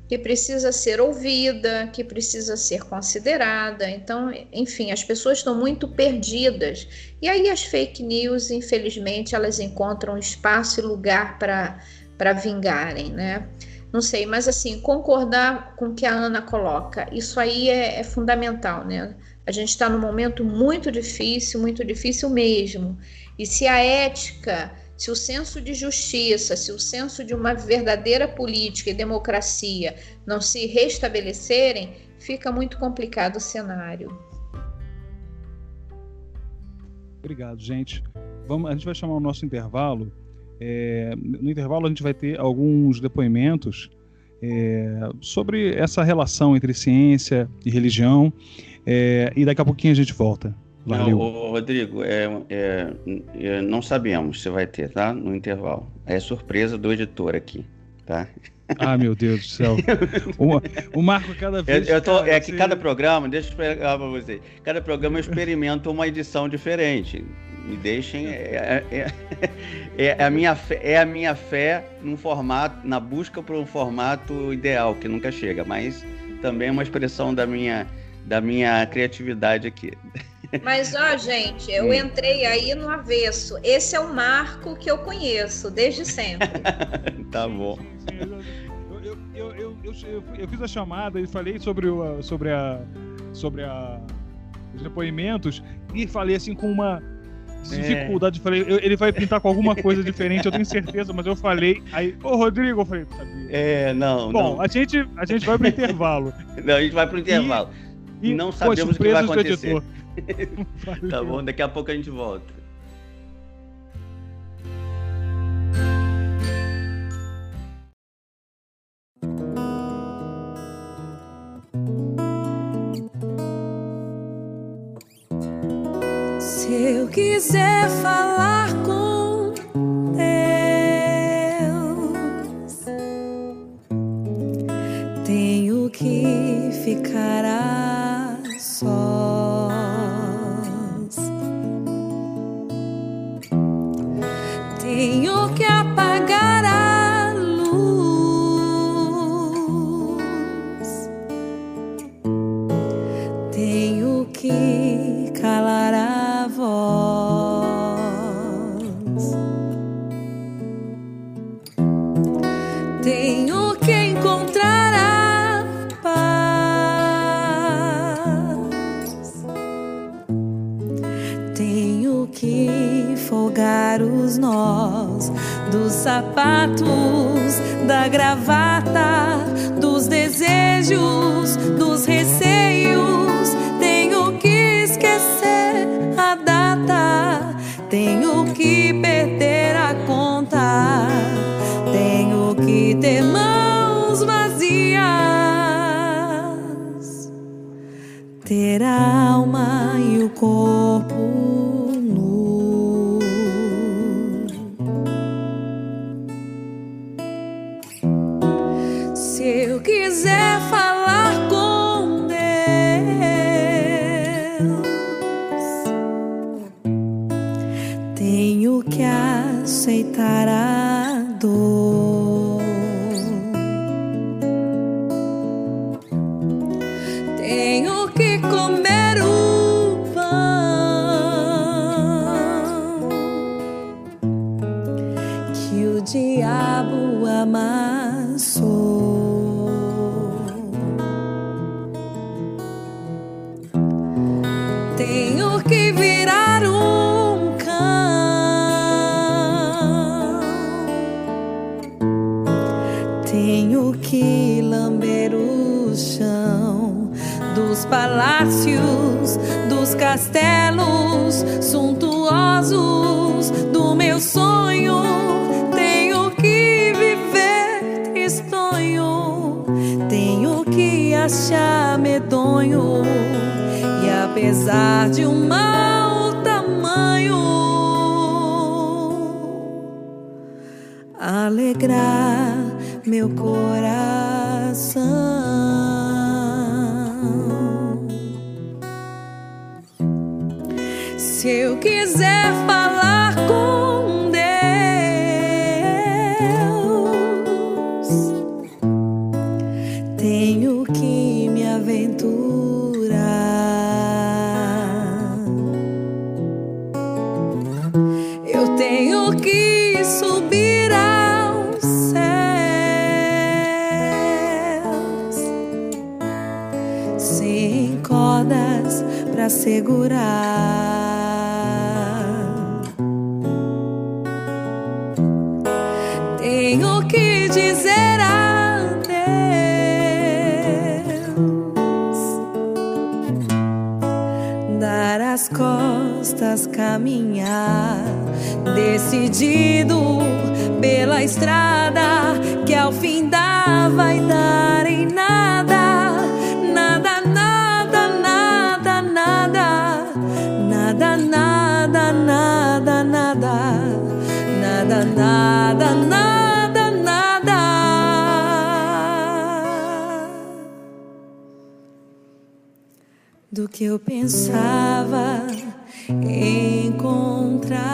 que precisa ser ouvida, que precisa ser considerada. Então, enfim, as pessoas estão muito perdidas. E aí as fake news, infelizmente, elas encontram espaço e lugar para vingarem, né? Não sei, mas assim, concordar com o que a Ana coloca, isso aí é, é fundamental, né? A gente está num momento muito difícil, muito difícil mesmo. E se a ética, se o senso de justiça, se o senso de uma verdadeira política e democracia não se restabelecerem, fica muito complicado o cenário. Obrigado, gente. Vamos, a gente vai chamar o nosso intervalo. É, no intervalo, a gente vai ter alguns depoimentos é, sobre essa relação entre ciência e religião. É, e daqui a pouquinho a gente volta. Valeu. Não, Rodrigo, é, é, é, não sabemos se vai ter, tá? No intervalo. É surpresa do editor aqui, tá? [LAUGHS] Ah, meu Deus do céu. [LAUGHS] o, o Marco cada vez. Eu, eu tô, é que cada programa, deixa eu explicar para você. Cada programa eu experimento uma edição diferente. Me deixem. É, é, é, é, a minha fé, é a minha fé num formato, na busca por um formato ideal, que nunca chega, mas também é uma expressão da minha, da minha criatividade aqui. [LAUGHS] Mas, ó, gente, eu hum. entrei aí no avesso. Esse é o marco que eu conheço desde sempre. [LAUGHS] tá bom. Eu, eu, eu, eu, fiz a chamada e falei sobre, o, sobre, a, sobre a, os depoimentos e falei assim com uma dificuldade. É. Falei, ele vai pintar com alguma coisa diferente, eu tenho certeza, mas eu falei. Aí, ô Rodrigo, eu falei, sabia. É, não. Bom, não. A, gente, a gente vai pro [LAUGHS] intervalo. Não, a gente vai pro intervalo. E, e não sabemos o que vai acontecer. Tá bom? Daqui a pouco a gente volta. Se eu quiser falar com dos palácios, dos castelos suntuosos do meu sonho. Tenho que viver tristonho, tenho que achar medonho. E apesar de um mau tamanho, alegrar meu coração. Se eu quiser falar com Deus, tenho que me aventurar. Eu tenho que subir aos céus sem cordas para segurar. Costas, caminhar. Decidido pela estrada que ao fim dá vai dar em nada, nada, nada, nada, nada, nada, nada, nada, nada, nada, nada, nada, nada. do que eu pensava encontrar.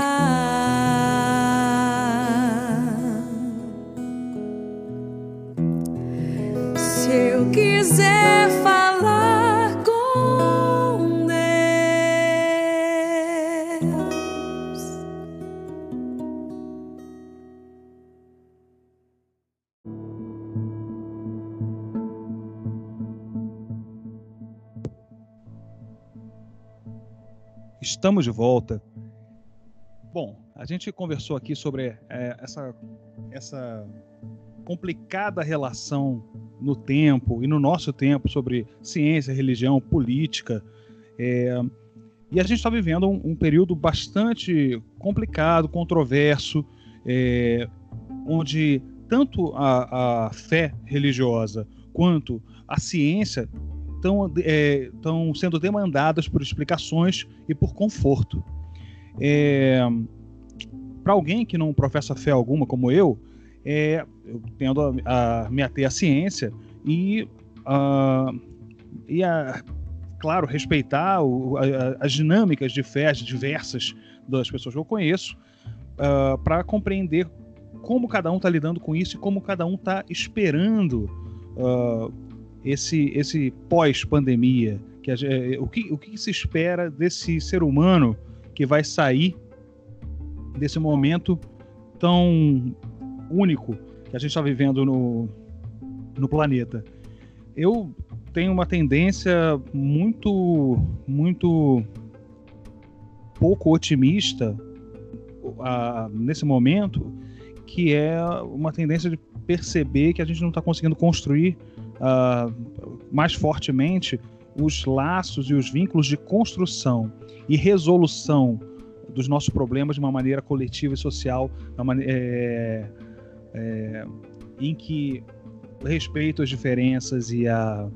Se eu quiser Estamos de volta. Bom, a gente conversou aqui sobre é, essa, essa complicada relação no tempo e no nosso tempo sobre ciência, religião, política. É, E a gente está vivendo um, um, período bastante complicado, controverso, é, onde tanto a, a, fé religiosa quanto a ciência estão é, sendo demandadas por explicações e por conforto. É, Para alguém que não professa fé alguma, como eu, é, eu tendo a, a me ater à ciência e, uh, e a claro, respeitar o, a, as dinâmicas de fé diversas das pessoas que eu conheço, ah, para compreender como cada um está lidando com isso e como cada um está esperando uh, esse, esse pós-pandemia. Que a, o, que, o que se espera desse ser humano que vai sair desse momento tão único que a gente está vivendo no, no planeta. Eu tem uma tendência muito, muito pouco otimista uh, nesse momento, que é uma tendência de perceber que a gente não está conseguindo construir uh, mais fortemente os laços e os vínculos de construção e resolução dos nossos problemas de uma maneira coletiva e social, é, é, em que respeito às diferenças e a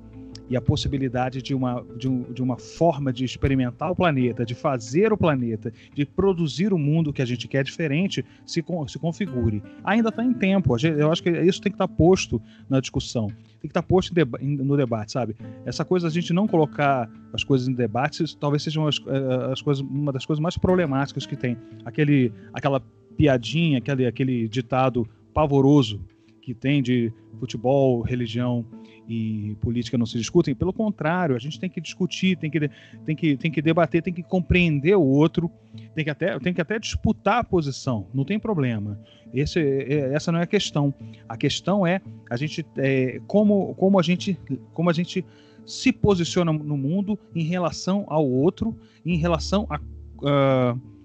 e a possibilidade de uma, de, um, de, uma forma de experimentar o planeta, de fazer o planeta, de produzir o mundo que a gente quer diferente, se, se configure. Ainda está em tempo, eu acho que isso tem que estar tá posto na discussão, tem que estar posto no debate, sabe? Essa coisa, a gente não colocar as coisas em debate, talvez seja eh, as coisas, uma das coisas mais problemáticas que tem. Aquele, aquela piadinha, aquele, aquele ditado pavoroso que tem de futebol, religião e política não se discutem. Pelo contrário, a gente tem que discutir, tem que, tem que, tem que debater, tem que compreender o outro, tem que até, tem que até disputar a posição, não tem problema. Esse, é, essa não é a questão. A questão é a gente é, como, como, a gente, como a gente se posiciona no mundo em relação ao outro, em relação a. Uh,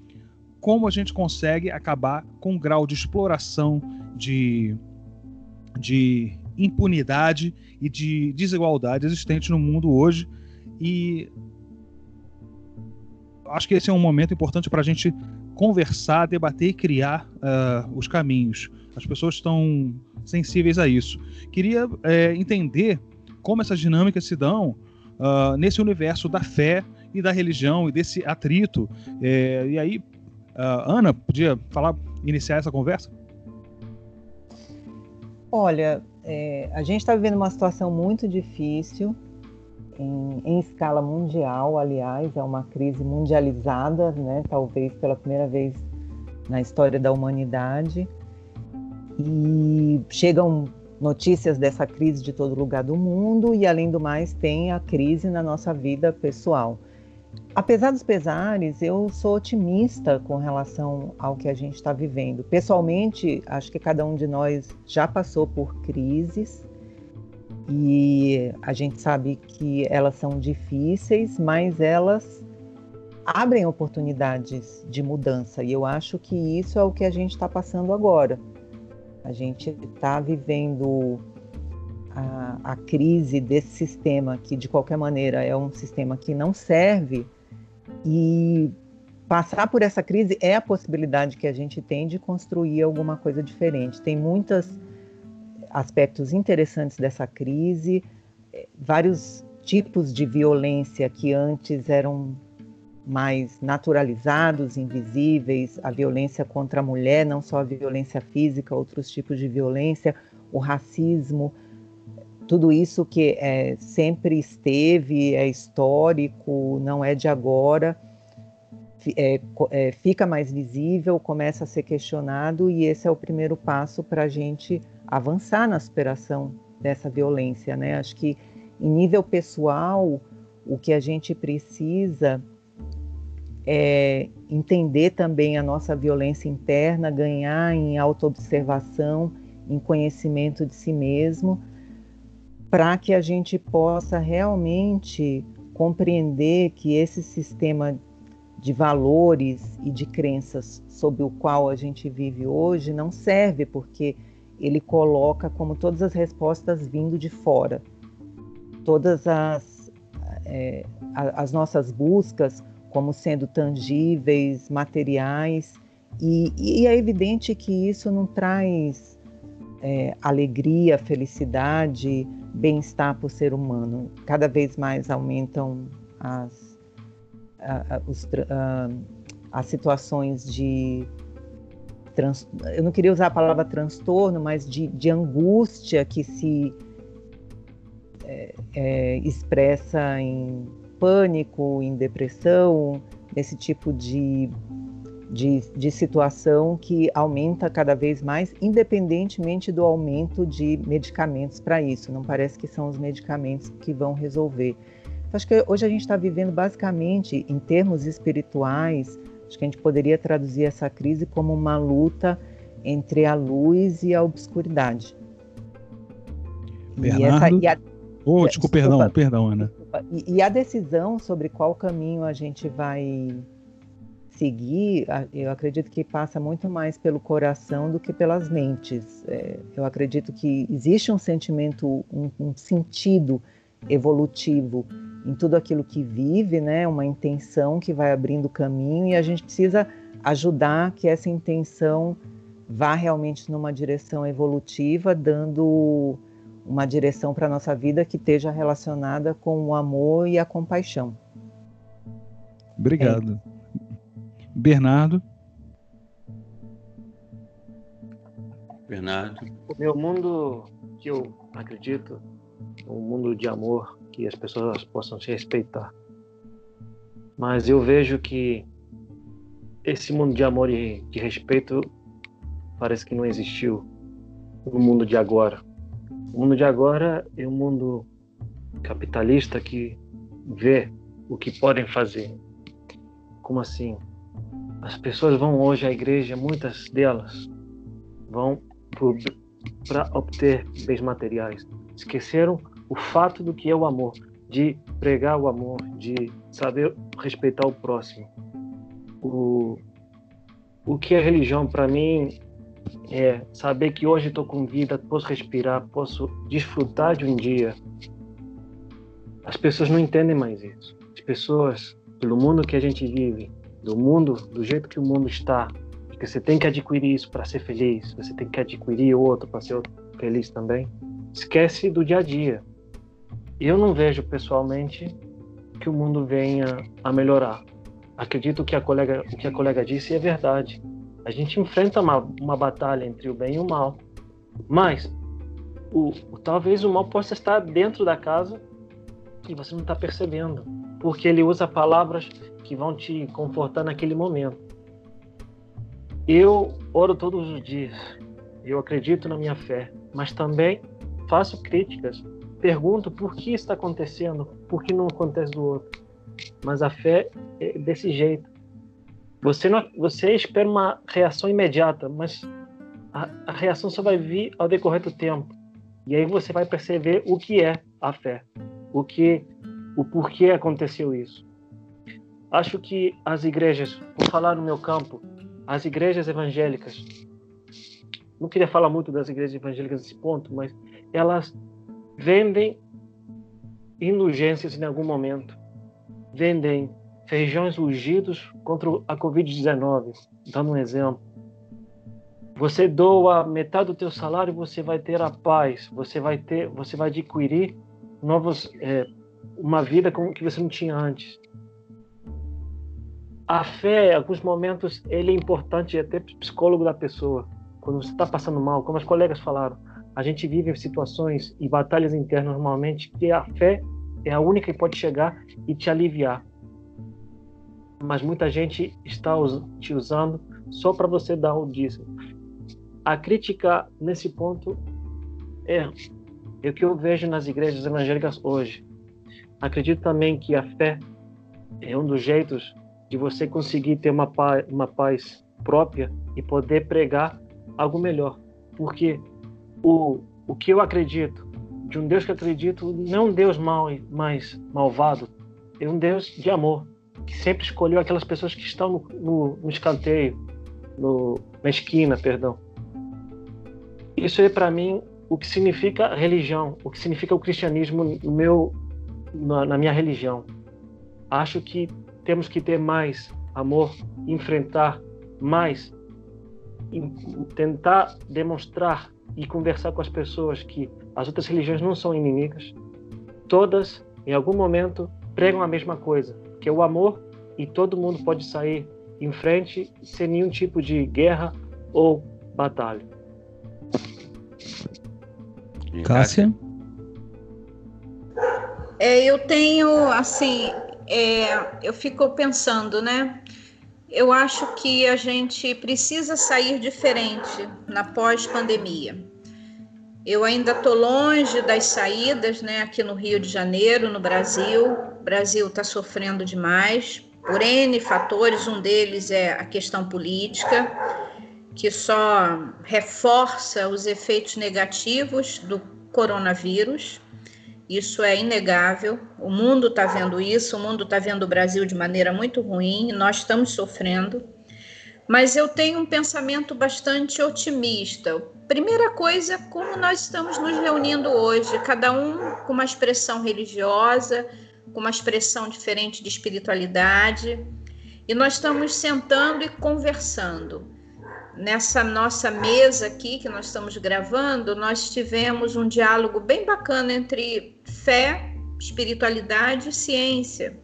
como a gente consegue acabar com o grau de exploração, de, de impunidade e de desigualdade existente no mundo hoje. E acho que esse é um momento importante para a gente conversar, debater e criar uh, os caminhos. As pessoas estão sensíveis a isso. Queria é, entender como essas dinâmicas se dão uh, nesse universo da fé e da religião e desse atrito. É, e aí, uh, Ana, podia falar, iniciar essa conversa? Olha, é, a gente está vivendo uma situação muito difícil, em, em, escala mundial, aliás, é uma crise mundializada, né, talvez pela primeira vez na história da humanidade. E chegam notícias dessa crise de todo lugar do mundo, e além do mais, tem a crise na nossa vida pessoal. Apesar dos pesares, eu sou otimista com relação ao que a gente está vivendo. Pessoalmente, acho que cada um de nós já passou por crises e a gente sabe que elas são difíceis, mas elas abrem oportunidades de mudança e eu acho que isso é o que a gente está passando agora. A gente está vivendo a, a crise desse sistema, que de qualquer maneira é um sistema que não serve, e passar por essa crise é a possibilidade que a gente tem de construir alguma coisa diferente. Tem muitos aspectos interessantes dessa crise, vários tipos de violência que antes eram mais naturalizados, invisíveis, a violência contra a mulher, não só a violência física, outros tipos de violência, o racismo, tudo isso que é, sempre esteve, é histórico, não é de agora, é, é, fica mais visível, começa a ser questionado, e esse é o primeiro passo para a gente avançar na superação dessa violência. Né? Acho que, em nível pessoal, o que a gente precisa é entender também a nossa violência interna, ganhar em autoobservação, em conhecimento de si mesmo para que a gente possa realmente compreender que esse sistema de valores e de crenças sob o qual a gente vive hoje não serve porque ele coloca como todas as respostas vindo de fora. Todas as, é, as nossas buscas como sendo tangíveis, materiais, e, e é evidente que isso não traz é, alegria, felicidade, bem-estar para o ser humano. Cada vez mais aumentam as, os, as situações de. Trans, eu não queria usar a palavra transtorno, mas de, de angústia que se é, é, expressa em pânico, em depressão, nesse tipo de, de, de, situação que aumenta cada vez mais, independentemente do aumento de medicamentos para isso. Não parece que são os medicamentos que vão resolver. Então, acho que hoje a gente está vivendo basicamente, em termos espirituais, acho que a gente poderia traduzir essa crise como uma luta entre a luz e a obscuridade. Bernardo? E essa, e a, oh, desculpa, perdão, perdão, Ana. E, e, a decisão sobre qual caminho a gente vai seguir, eu acredito que passa muito mais pelo coração do que pelas mentes. É, eu acredito que existe um sentimento, um, um, sentido evolutivo em tudo aquilo que vive, né? Uma intenção que vai abrindo caminho e a gente precisa ajudar que essa intenção vá realmente numa direção evolutiva, dando uma direção para a nossa vida que esteja relacionada com o amor e a compaixão. Obrigado. É. Bernardo. Bernardo. O meu mundo que eu acredito, um mundo de amor, que as pessoas possam se respeitar. Mas eu vejo que esse mundo de amor e de respeito parece que não existiu no mundo de agora. O mundo de agora é um mundo capitalista que vê o que podem fazer. Como assim? As pessoas vão hoje à igreja, muitas delas vão para obter bens materiais. Esqueceram o fato do que é o amor, de pregar o amor, de saber respeitar o próximo. O, o que é religião para mim é saber que hoje estou com vida, posso respirar, posso desfrutar de um dia. As pessoas não entendem mais isso. As pessoas, pelo mundo que a gente vive, do mundo, do jeito que o mundo está, que você tem que adquirir isso para ser feliz, você tem que adquirir outro para ser feliz também. Esquece do dia a dia. Eu não vejo pessoalmente que o mundo venha a melhorar. Acredito que a colega, o que a colega disse é verdade a gente enfrenta uma, uma batalha entre o bem e o mal. Mas o, talvez o mal possa estar dentro da casa e você não está percebendo, porque ele usa palavras que vão te confortar naquele momento. Eu oro todos os dias, eu acredito na minha fé, mas também faço críticas, pergunto por que está acontecendo, por que não acontece do outro. Mas a fé é desse jeito. Você, não, você espera uma reação imediata, mas a, a reação só vai vir ao decorrer do tempo. E aí você vai perceber o que é a fé, o que, o porquê aconteceu isso. Acho que as igrejas, vou falar no meu campo, as igrejas evangélicas, não queria falar muito das igrejas evangélicas nesse ponto, mas elas vendem indulgências em algum momento, vendem feijões ungidos contra a Covid-19, dando um exemplo. Você doa metade do teu salário, você vai ter a paz, você vai ter, você vai adquirir novos, é, uma vida como que você não tinha antes. A fé, em alguns momentos, ele é importante até para o psicólogo da pessoa. Quando você está passando mal, como as colegas falaram, a gente vive situações e batalhas internas normalmente que a fé é a única que pode chegar e te aliviar mas muita gente está te usando só para você dar o dízimo. A crítica nesse ponto é, é o que eu vejo nas igrejas evangélicas hoje. Acredito também que a fé é um dos jeitos de você conseguir ter uma paz, uma paz própria e poder pregar algo melhor. Porque o, o que eu acredito, de um Deus que acredito, não é um Deus mal, mais malvado, é um Deus de amor que sempre escolheu aquelas pessoas que estão no, no, no escanteio, no, na esquina, perdão. Isso é para mim o que significa religião, o que significa o cristianismo no meu, na, na minha religião. Acho que temos que ter mais amor, enfrentar mais, tentar demonstrar e conversar com as pessoas que as outras religiões não são inimigas. Todas, em algum momento, pregam a mesma coisa, que é o amor, e todo mundo pode sair em frente sem nenhum tipo de guerra ou batalha. Cássia? É, eu tenho, assim, é, eu fico pensando, né? Eu acho que a gente precisa sair diferente na pós-pandemia. Eu ainda estou longe das saídas, né? Aqui no Rio de Janeiro, no Brasil. O Brasil está sofrendo demais por N fatores. Um deles é a questão política, que só reforça os efeitos negativos do coronavírus. Isso é inegável. O mundo está vendo isso, o mundo está vendo o Brasil de maneira muito ruim, nós estamos sofrendo. Mas eu tenho um pensamento bastante otimista. Primeira coisa, como nós estamos nos reunindo hoje, cada um com uma expressão religiosa, com uma expressão diferente de espiritualidade, e nós estamos sentando e conversando nessa nossa mesa aqui que nós estamos gravando, nós tivemos um diálogo bem bacana entre fé, espiritualidade e ciência.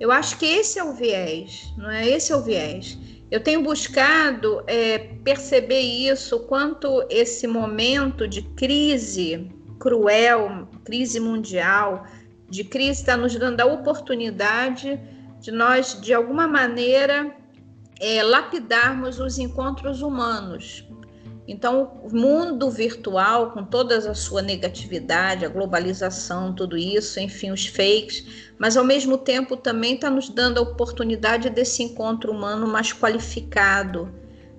Eu acho que esse é o viés, não é? Esse é o viés. Eu tenho buscado é, perceber isso, quanto esse momento de crise cruel, crise mundial, de crise está nos dando a oportunidade de nós, de alguma maneira, é, lapidarmos os encontros humanos. Então, o mundo virtual, com toda a sua negatividade, a globalização, tudo isso, enfim, os fakes, mas ao mesmo tempo também está nos dando a oportunidade desse encontro humano mais qualificado.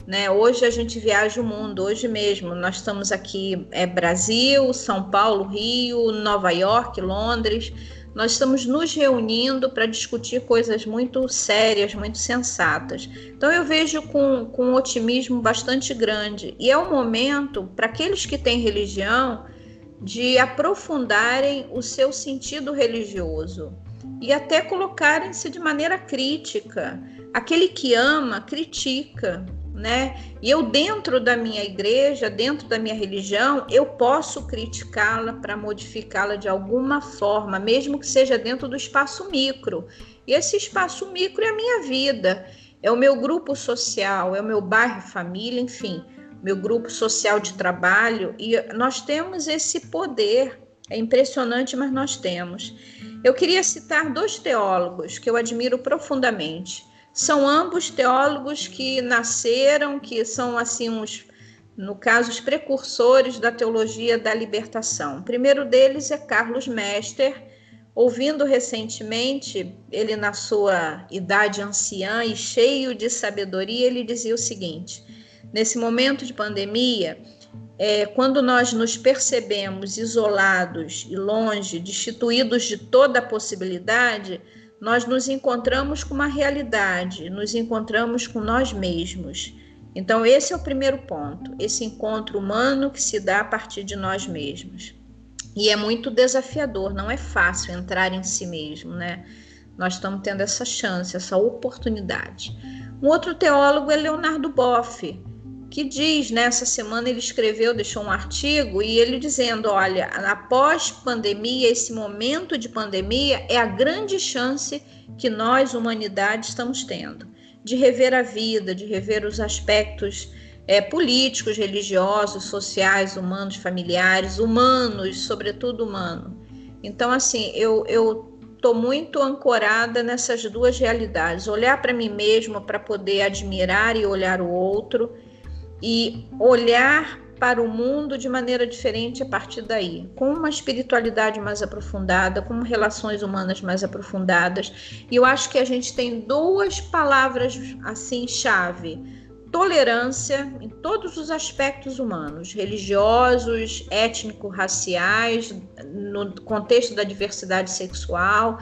Né? Hoje a gente viaja o mundo, hoje mesmo. Nós estamos aqui, é Brasil, São Paulo, Rio, Nova York, Londres nós estamos nos reunindo para discutir coisas muito sérias, muito sensatas. Então eu vejo com, com um otimismo bastante grande. E é o momento para aqueles que têm religião de aprofundarem o seu sentido religioso e até colocarem-se de maneira crítica. Aquele que ama, critica né? E eu dentro da minha igreja, dentro da minha religião, eu posso criticá-la para modificá-la de alguma forma, mesmo que seja dentro do espaço micro. E esse espaço micro é a minha vida, é o meu grupo social, é o meu bairro, família, enfim, meu grupo social de trabalho. E nós temos esse poder. É impressionante, mas nós temos. Eu queria citar dois teólogos que eu admiro profundamente. São ambos teólogos que nasceram, que são assim uns, no caso, os precursores da teologia da libertação. O primeiro deles é Carlos Mester, ouvindo recentemente, ele na sua idade anciã e cheio de sabedoria, ele dizia o seguinte: nesse momento de pandemia, é, quando nós nos percebemos isolados e longe, destituídos de toda possibilidade, nós nos encontramos com uma realidade, nos encontramos com nós mesmos. Então, esse é o primeiro ponto, esse encontro humano que se dá a partir de nós mesmos. E é muito desafiador, não é fácil entrar em si mesmo, né? Nós estamos tendo essa chance, essa oportunidade. Um outro teólogo é Leonardo Boff, que diz, nessa semana ele escreveu, deixou um artigo e ele dizendo, olha, após pandemia, esse momento de pandemia é a grande chance que nós, humanidade, estamos tendo de rever a vida, de rever os aspectos é, políticos, religiosos, sociais, humanos, familiares, humanos, sobretudo humano. Então, assim, eu, eu estou muito ancorada nessas duas realidades: olhar para mim mesma para poder admirar e olhar o outro e olhar para o mundo de maneira diferente a partir daí, com uma espiritualidade mais aprofundada, com relações humanas mais aprofundadas. E eu acho que a gente tem duas palavras assim chave: tolerância em todos os aspectos humanos, religiosos, étnico-raciais, no contexto da diversidade sexual.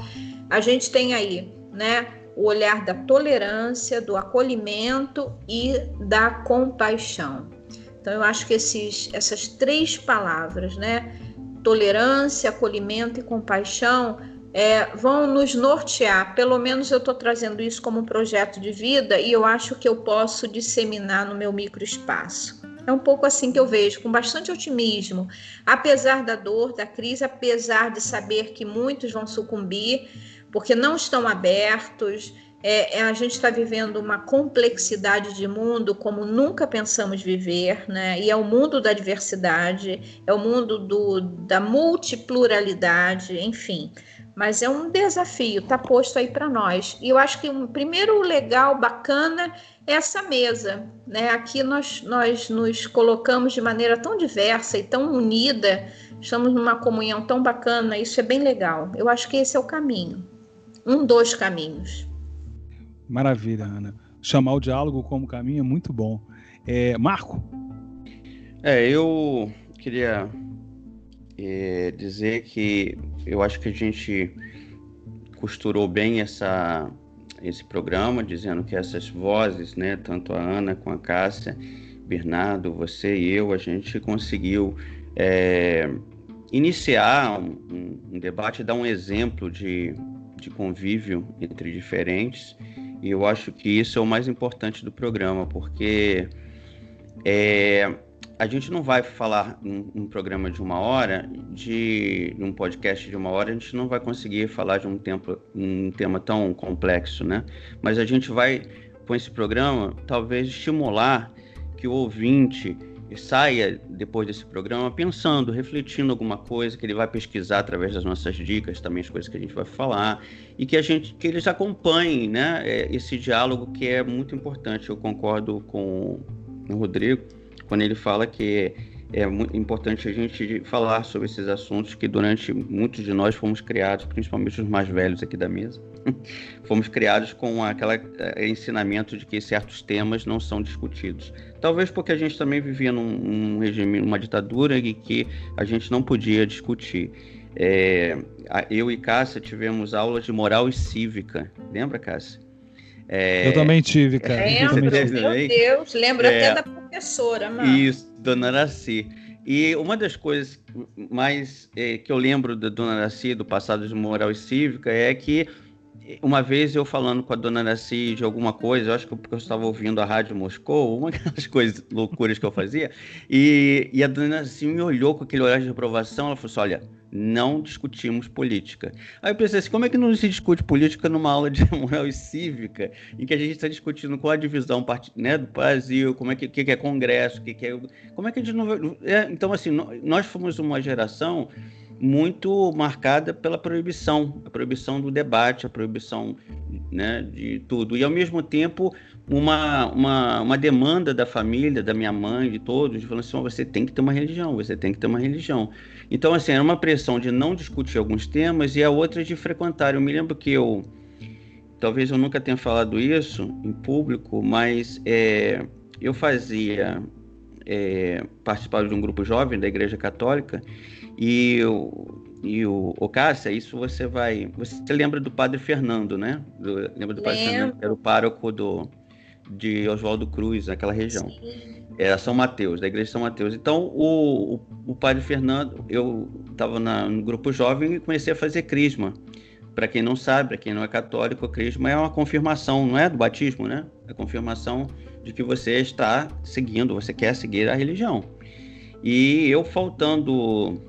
A gente tem aí, né, o olhar da tolerância, do acolhimento e da compaixão. Então, eu acho que esses, essas três palavras, né, tolerância, acolhimento e compaixão, é, vão nos nortear. Pelo menos eu estou trazendo isso como um projeto de vida e eu acho que eu posso disseminar no meu microespaço. É um pouco assim que eu vejo, com bastante otimismo. Apesar da dor, da crise, apesar de saber que muitos vão sucumbir, porque não estão abertos, é, é, a gente está vivendo uma complexidade de mundo como nunca pensamos viver, né? E é o mundo da diversidade, é o mundo do, da multipluralidade, enfim. Mas é um desafio, está posto aí para nós. E eu acho que um primeiro legal, bacana, é essa mesa. Né? Aqui nós, nós nos colocamos de maneira tão diversa e tão unida, estamos numa comunhão tão bacana, isso é bem legal. Eu acho que esse é o caminho. Um dos caminhos. Maravilha, Ana. Chamar o diálogo como caminho é muito bom. É, Marco? É, eu queria é, dizer que eu acho que a gente costurou bem essa, esse programa, dizendo que essas vozes, né, tanto a Ana com a Cássia, Bernardo, você e eu, a gente conseguiu é, iniciar um, um, debate, dar um exemplo de, de convívio entre diferentes e eu acho que isso é o mais importante do programa, porque é, a gente não vai falar num, programa de uma hora, de num podcast de uma hora, a gente não vai conseguir falar de um, tempo, um tema tão complexo, né? Mas a gente vai, com esse programa, talvez estimular que o ouvinte saia depois desse programa pensando, refletindo alguma coisa que ele vai pesquisar através das nossas dicas, também as coisas que a gente vai falar e que a gente que eles acompanhem, né, é, esse diálogo que é muito importante. Eu concordo com o Rodrigo quando ele fala que é muito importante a gente falar sobre esses assuntos que durante muitos de nós fomos criados, principalmente os mais velhos aqui da mesa, [LAUGHS] fomos criados com aquele eh, ensinamento de que certos temas não são discutidos. Talvez porque a gente também vivia num, num regime, numa ditadura e que a gente não podia discutir. É, eu e Cássia tivemos aulas de moral e cívica. Lembra, Cássia? É, eu também tive, cara. Lembro, meu Deus, lembro é, até da professora, mano. Isso, Dona Araci. E uma das coisas mais é, que eu lembro da Dona Araci, do passado de moral e cívica, é que uma vez eu falando com a dona Nasci de alguma coisa, eu acho que eu estava ouvindo a Rádio Moscou, uma das [LAUGHS] coisas loucuras que eu fazia, e, e a dona Nasci me olhou com aquele olhar de aprovação, ela falou assim, olha, não discutimos política. Aí eu pensei assim, como é que não se discute política numa aula de [LAUGHS] moral e cívica, em que a gente está discutindo qual a divisão né, do Brasil, como é que, que, é Congresso, que, que é... Como é que a gente não... É, então, assim, nós fomos uma geração muito marcada pela proibição, a proibição do debate, a proibição né, de tudo. E, ao mesmo tempo, uma, uma, uma demanda da família, da minha mãe, de todos, falando assim: oh, você tem que ter uma religião, você tem que ter uma religião. Então, assim, era uma pressão de não discutir alguns temas e a outra de frequentar. Eu me lembro que eu, talvez eu nunca tenha falado isso em público, mas é, eu fazia, é, participava de um grupo jovem da Igreja Católica e o, e o, o Cássia, isso você vai. Você lembra do padre Fernando, né? Do, lembra do padre Fernando, que era o pároco do, de Oswaldo Cruz, naquela região. Sim. Era São Mateus, da igreja de São Mateus. Então, o, o, o padre Fernando, eu estava no grupo jovem e comecei a fazer crisma. Para quem não sabe, para quem não é católico, a crisma é uma confirmação, não é do batismo, né? É a confirmação de que você está seguindo, você quer seguir a religião. E eu faltando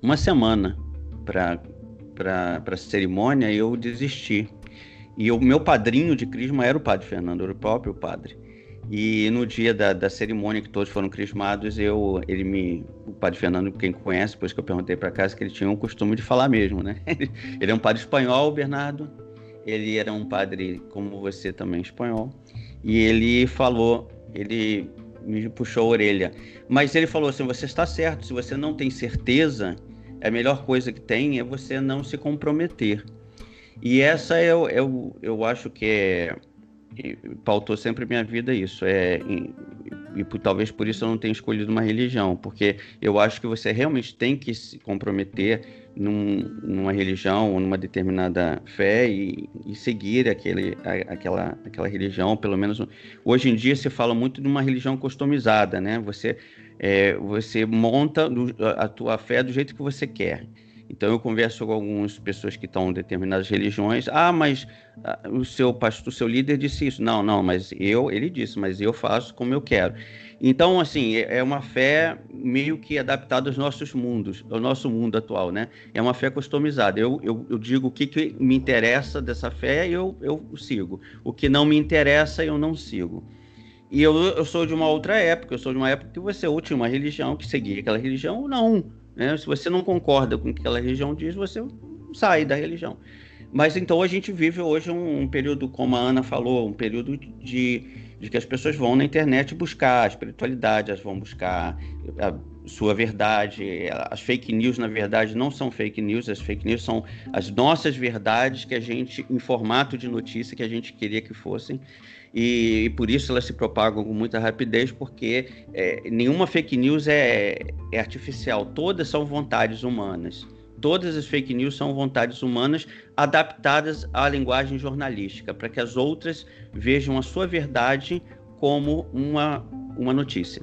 uma semana para a cerimônia, eu desisti. E o meu padrinho de crisma era o padre Fernando, era o próprio padre. E no dia da, da cerimônia que todos foram crismados, eu, ele me, o padre Fernando, quem conhece, depois que eu perguntei para casa, que ele tinha um costume de falar mesmo, né? [LAUGHS] Ele é um padre espanhol, Bernardo. Ele era um padre como você também espanhol. E ele falou, ele me puxou a orelha. Mas ele falou assim: você está certo, se você não tem certeza, a melhor coisa que tem é você não se comprometer. E essa é, eu, eu, eu acho que é, pautou sempre minha vida isso. É, e, e, talvez por isso eu não tenha escolhido uma religião, porque eu acho que você realmente tem que se comprometer num, numa religião ou numa determinada fé e, e seguir aquele, a, aquela, aquela religião, pelo menos hoje em dia se fala muito de uma religião customizada, né? Você é, você monta a tua fé do jeito que você quer. Então eu converso com algumas pessoas que estão em determinadas religiões. Ah, mas ah, o seu pastor, o seu líder disse isso. Não, não, mas eu, ele disse, mas eu faço como eu quero. Então, assim, é, é uma fé meio que adaptada aos nossos mundos, ao nosso mundo atual, né? É uma fé customizada. Eu, eu, eu digo o que, que me interessa dessa fé, eu, eu sigo. O que não me interessa, eu não sigo. E eu, eu sou de uma outra época, eu sou de uma época que você ou tinha uma religião que seguia aquela religião ou não. Né? Se você não concorda com o que aquela religião diz, você sai da religião. Mas então a gente vive hoje um, um período, como a Ana falou, um período de de que as pessoas vão na internet buscar a espiritualidade, elas vão buscar a sua verdade. As fake news, na verdade, não são fake news, as fake news são as nossas verdades que a gente, em formato de notícia, que a gente queria que fossem. E, e por isso elas se propagam com muita rapidez, porque é, nenhuma fake news é, é artificial, todas são vontades humanas todas as fake news são vontades humanas adaptadas à linguagem jornalística, para que as outras vejam a sua verdade como uma, uma notícia.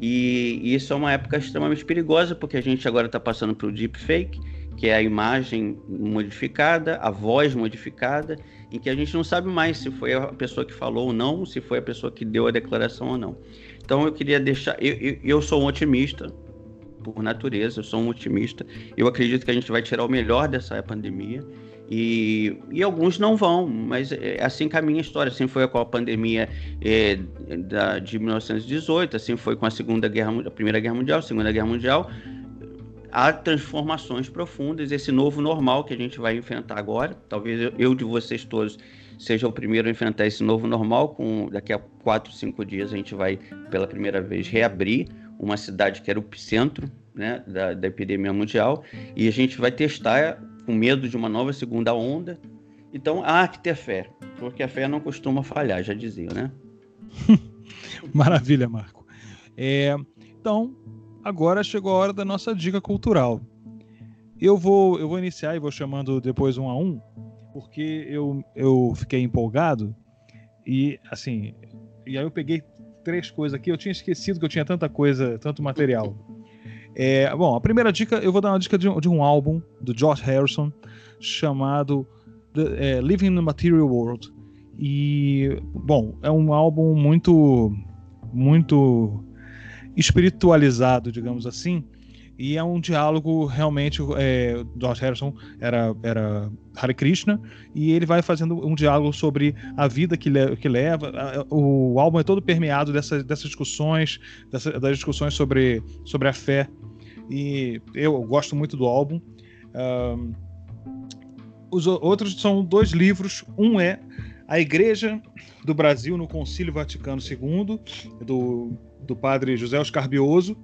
E, e isso é uma época extremamente perigosa, porque a gente agora está passando para o deepfake, que é a imagem modificada, a voz modificada, em que a gente não sabe mais se foi a pessoa que falou ou não, se foi a pessoa que deu a declaração ou não. Então eu queria deixar. Eu, eu, eu sou um otimista, por natureza, eu sou um otimista. Eu acredito que a gente vai tirar o melhor dessa pandemia. E, e alguns não vão, mas é assim caminha a história. Assim foi com a pandemia é, da, de 1918, assim foi com a Segunda Guerra, a Primeira Guerra Mundial, Segunda Guerra Mundial. Há transformações profundas, esse novo normal que a gente vai enfrentar agora. Talvez eu, de vocês todos seja o primeiro a enfrentar esse novo normal. Com daqui a quatro, cinco dias a gente vai pela primeira vez reabrir uma cidade que era o centro né, da, da epidemia mundial, e a gente vai testar com medo de uma nova segunda onda. Então há que ter fé, porque a fé não costuma falhar, já dizia, né? [LAUGHS] Maravilha, Marco. É, então, agora chegou a hora da nossa dica cultural. Eu vou, eu vou iniciar e vou chamando depois um a um, porque eu, eu fiquei empolgado e assim, e aí eu peguei três coisas aqui. Eu tinha esquecido que eu tinha tanta coisa, tanto material. É, bom, a primeira dica, eu vou dar uma dica de um, de um álbum do George Harrison chamado The, é, Living in the Material World. E, bom, é um álbum muito, muito espiritualizado, digamos assim. E é um diálogo realmente. É, George Harrison era, era Hare Krishna, e ele vai fazendo um diálogo sobre a vida que, le que leva. O álbum é todo permeado dessas, dessas discussões, dessa, das discussões sobre, sobre a fé. E eu gosto muito do álbum. Um, os outros são dois livros. Um é A Igreja do Brasil no Concílio Vaticano II, do, do padre José Oscar Bioso.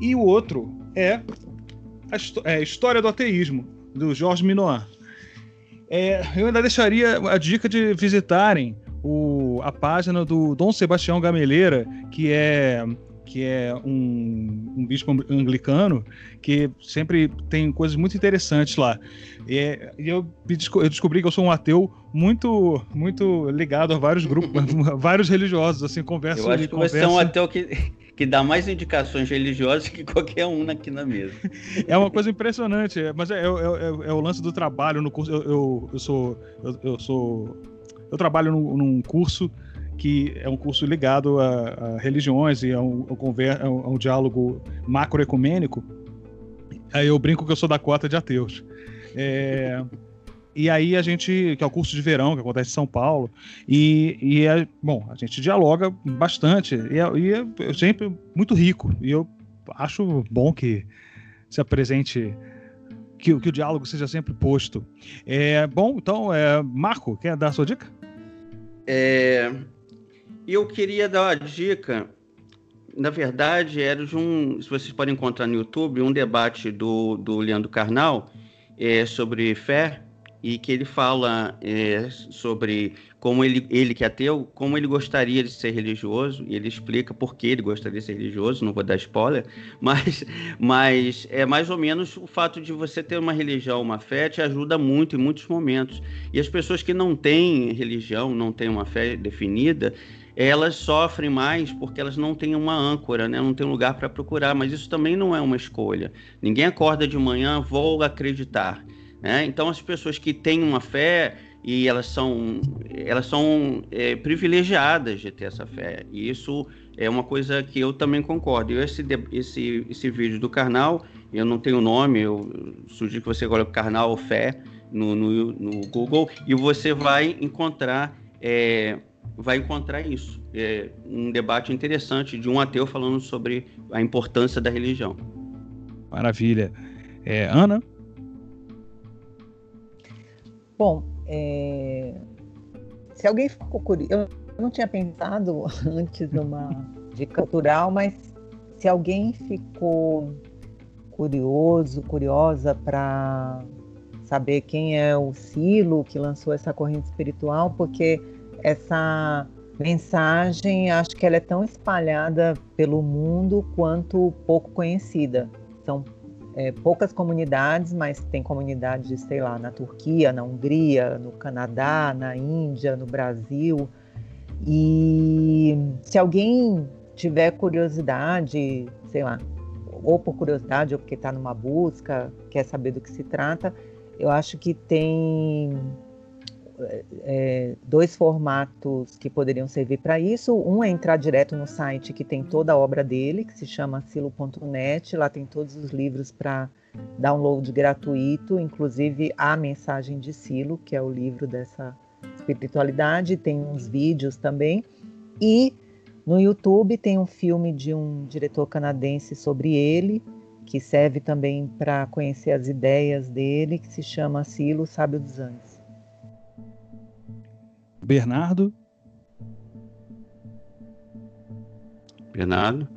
E o outro é a, é História do Ateísmo, do Jorge Minoir. É, eu ainda deixaria a dica de visitarem o, a página do Dom Sebastião Gameleira, que é que é um, um bispo anglicano que sempre tem coisas muito interessantes lá. E, e eu, eu, descobri que eu sou um ateu muito muito ligado a vários grupos, [LAUGHS] [LAUGHS] vários religiosos, assim, conversa. Eu acho que conversa... você é um ateu que que dá mais indicações religiosas que qualquer um aqui na mesa. [LAUGHS] É uma coisa impressionante, é, mas é, é, é, é, o lance do trabalho no curso. Eu, eu, eu sou. Eu, eu, sou. Eu trabalho num, num, curso que é um curso ligado a, a religiões e a um, a, um, a um diálogo macroecumênico. Aí eu brinco que eu sou da cota de ateus. É. E aí a gente, que é o curso de verão que acontece em São Paulo, e, e é, bom, a gente dialoga bastante, e é, e é sempre muito rico. E eu acho bom que se apresente, que, que o diálogo seja sempre posto. É, bom, então, é, Marco, quer dar a sua dica? É, eu queria dar uma dica. Na verdade, era de um. Se vocês podem encontrar no YouTube, um debate do, do Leandro Carnal é, sobre fé e que ele fala é, sobre como ele, ele que é ateu, como ele gostaria de ser religioso, e ele explica por que ele gostaria de ser religioso, não vou dar spoiler, [LAUGHS] mas, mas é mais ou menos o fato de você ter uma religião, uma fé, te ajuda muito em muitos momentos. E as pessoas que não têm religião, não têm uma fé definida, elas sofrem mais porque elas não têm uma âncora, né? não tem lugar para procurar, mas isso também não é uma escolha. Ninguém acorda de manhã, vou acreditar. Né? Então, as pessoas que têm uma fé e elas são, elas são é, privilegiadas de ter essa fé. E isso é uma coisa que eu também concordo. Esse, esse, esse vídeo do Karnal, eu não tenho nome, eu sugiro que você coloque Karnal Fé no, no, no Google e você vai encontrar. É, vai encontrar isso. É um debate interessante de um ateu falando sobre a importância da religião. Maravilha. É, Ana? Bom, é... se alguém ficou curioso, eu não tinha pensado [LAUGHS] antes numa dica cultural, mas se alguém ficou curioso, curiosa para saber quem é o Silo que lançou essa corrente espiritual, porque essa mensagem acho que ela é tão espalhada pelo mundo quanto pouco conhecida. São é, poucas comunidades, mas tem comunidades, sei lá, na Turquia, na Hungria, no Canadá, na Índia, no Brasil. E se alguém tiver curiosidade, sei lá, ou por curiosidade ou porque está numa busca, quer saber do que se trata, eu acho que tem é, dois formatos que poderiam servir para isso. Um é entrar direto no site que tem toda a obra dele, que se chama silo.net. Lá tem todos os livros para download gratuito, inclusive a mensagem de Silo, que é o livro dessa espiritualidade. Tem uns vídeos também. E no YouTube tem um filme de um diretor canadense sobre ele, que serve também para conhecer as ideias dele, que se chama Silo, Sábio dos Anjos. Bernardo. Bernardo.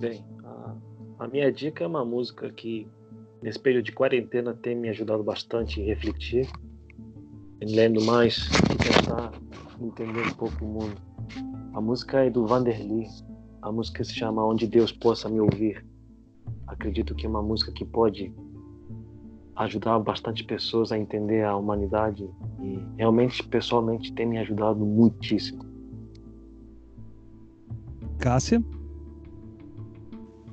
Bem, a, a, minha dica é uma música que nesse período de quarentena tem me ajudado bastante a refletir, lendo mais e tentar entender um pouco o mundo. A música é do Vanderly, a música se chama Onde Deus Possa Me Ouvir. Acredito que é uma música que pode ajudar bastante pessoas a entender a humanidade e realmente, pessoalmente, tem me ajudado muitíssimo. Cássia?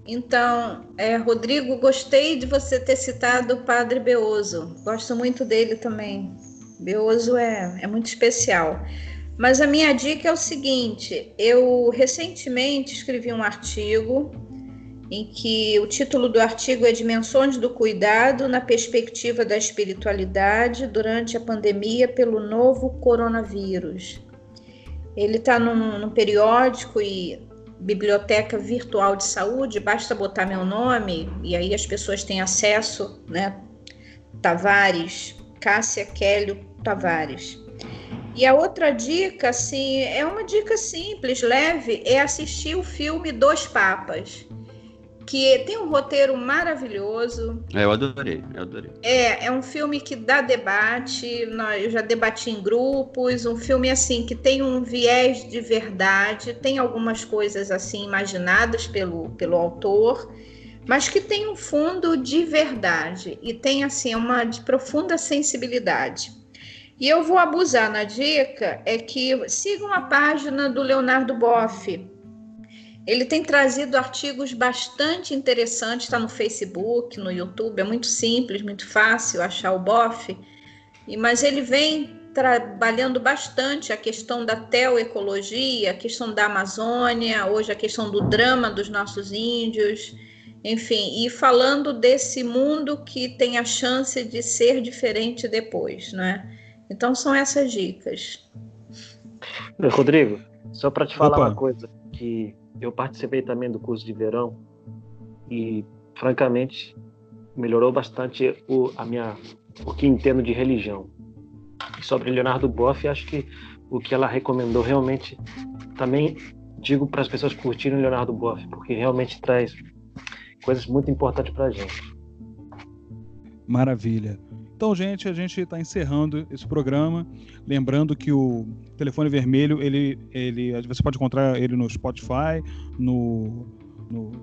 Então, é, Rodrigo, gostei de você ter citado o Padre Beoso. Gosto muito dele também. Beoso é, é muito especial. Mas a minha dica é o seguinte: eu recentemente escrevi um artigo em que o título do artigo é Dimensões do Cuidado na Perspectiva da Espiritualidade durante a Pandemia pelo Novo Coronavírus. Ele está no periódico e Biblioteca Virtual de Saúde, basta botar meu nome e aí as pessoas têm acesso, né? Tavares, Cássia Kélio Tavares. E a outra dica, assim, é uma dica simples, leve, é assistir o filme Dois Papas que tem um roteiro maravilhoso. É, eu adorei, eu adorei. É, é um filme que dá debate, eu já debati em grupos, um filme assim que tem um viés de verdade, tem algumas coisas assim imaginadas pelo, pelo autor, mas que tem um fundo de verdade e tem assim uma de profunda sensibilidade. E eu vou abusar na dica é que sigam a página do Leonardo Boff, ele tem trazido artigos bastante interessantes, está no Facebook, no YouTube, é muito simples, muito fácil achar o BOF, mas ele vem trabalhando bastante a questão da teoecologia, a questão da Amazônia, hoje a questão do drama dos nossos índios, enfim, e falando desse mundo que tem a chance de ser diferente depois, né? Então são essas dicas. Rodrigo, só para te falar Opa. uma coisa que eu participei também do curso de verão e, francamente, melhorou bastante o, a minha, o que entendo de religião. E sobre Leonardo Boff, acho que o que ela recomendou realmente também digo para as pessoas curtirem Leonardo Boff, porque realmente traz coisas muito importantes para a gente. Maravilha. Então, gente, a gente está encerrando esse programa. Lembrando que o telefone vermelho, ele, ele, você pode encontrar ele no Spotify, no, no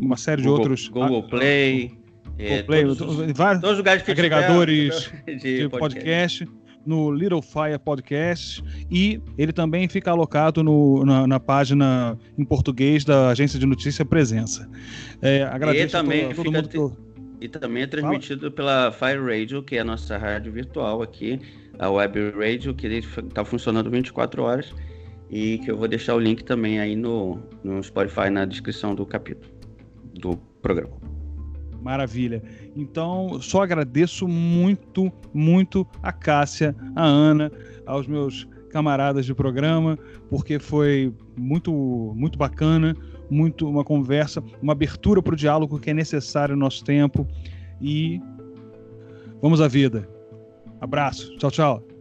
uma série Google, de outros. Google Play. Google é, Play, todos, vários todos os lugares agregadores [LAUGHS] de, de podcast. podcast. no Little Fire Podcast e ele também fica alocado no, na, na, página em português da agência de notícia Presença. É, agradeço e também a todo, mundo que eu... E também é transmitido Fala. pela Fire Radio, que é a nossa rádio virtual aqui, a Web Radio, que está funcionando 24 horas e que eu vou deixar o link também aí no, no Spotify na descrição do capítulo do programa. Maravilha. Então, só agradeço muito, muito a Cássia, a Ana, aos meus camaradas de programa, porque foi muito, muito bacana, muito uma conversa, uma abertura para o diálogo que é necessário no nosso tempo. E vamos à vida. Abraço. Tchau, tchau.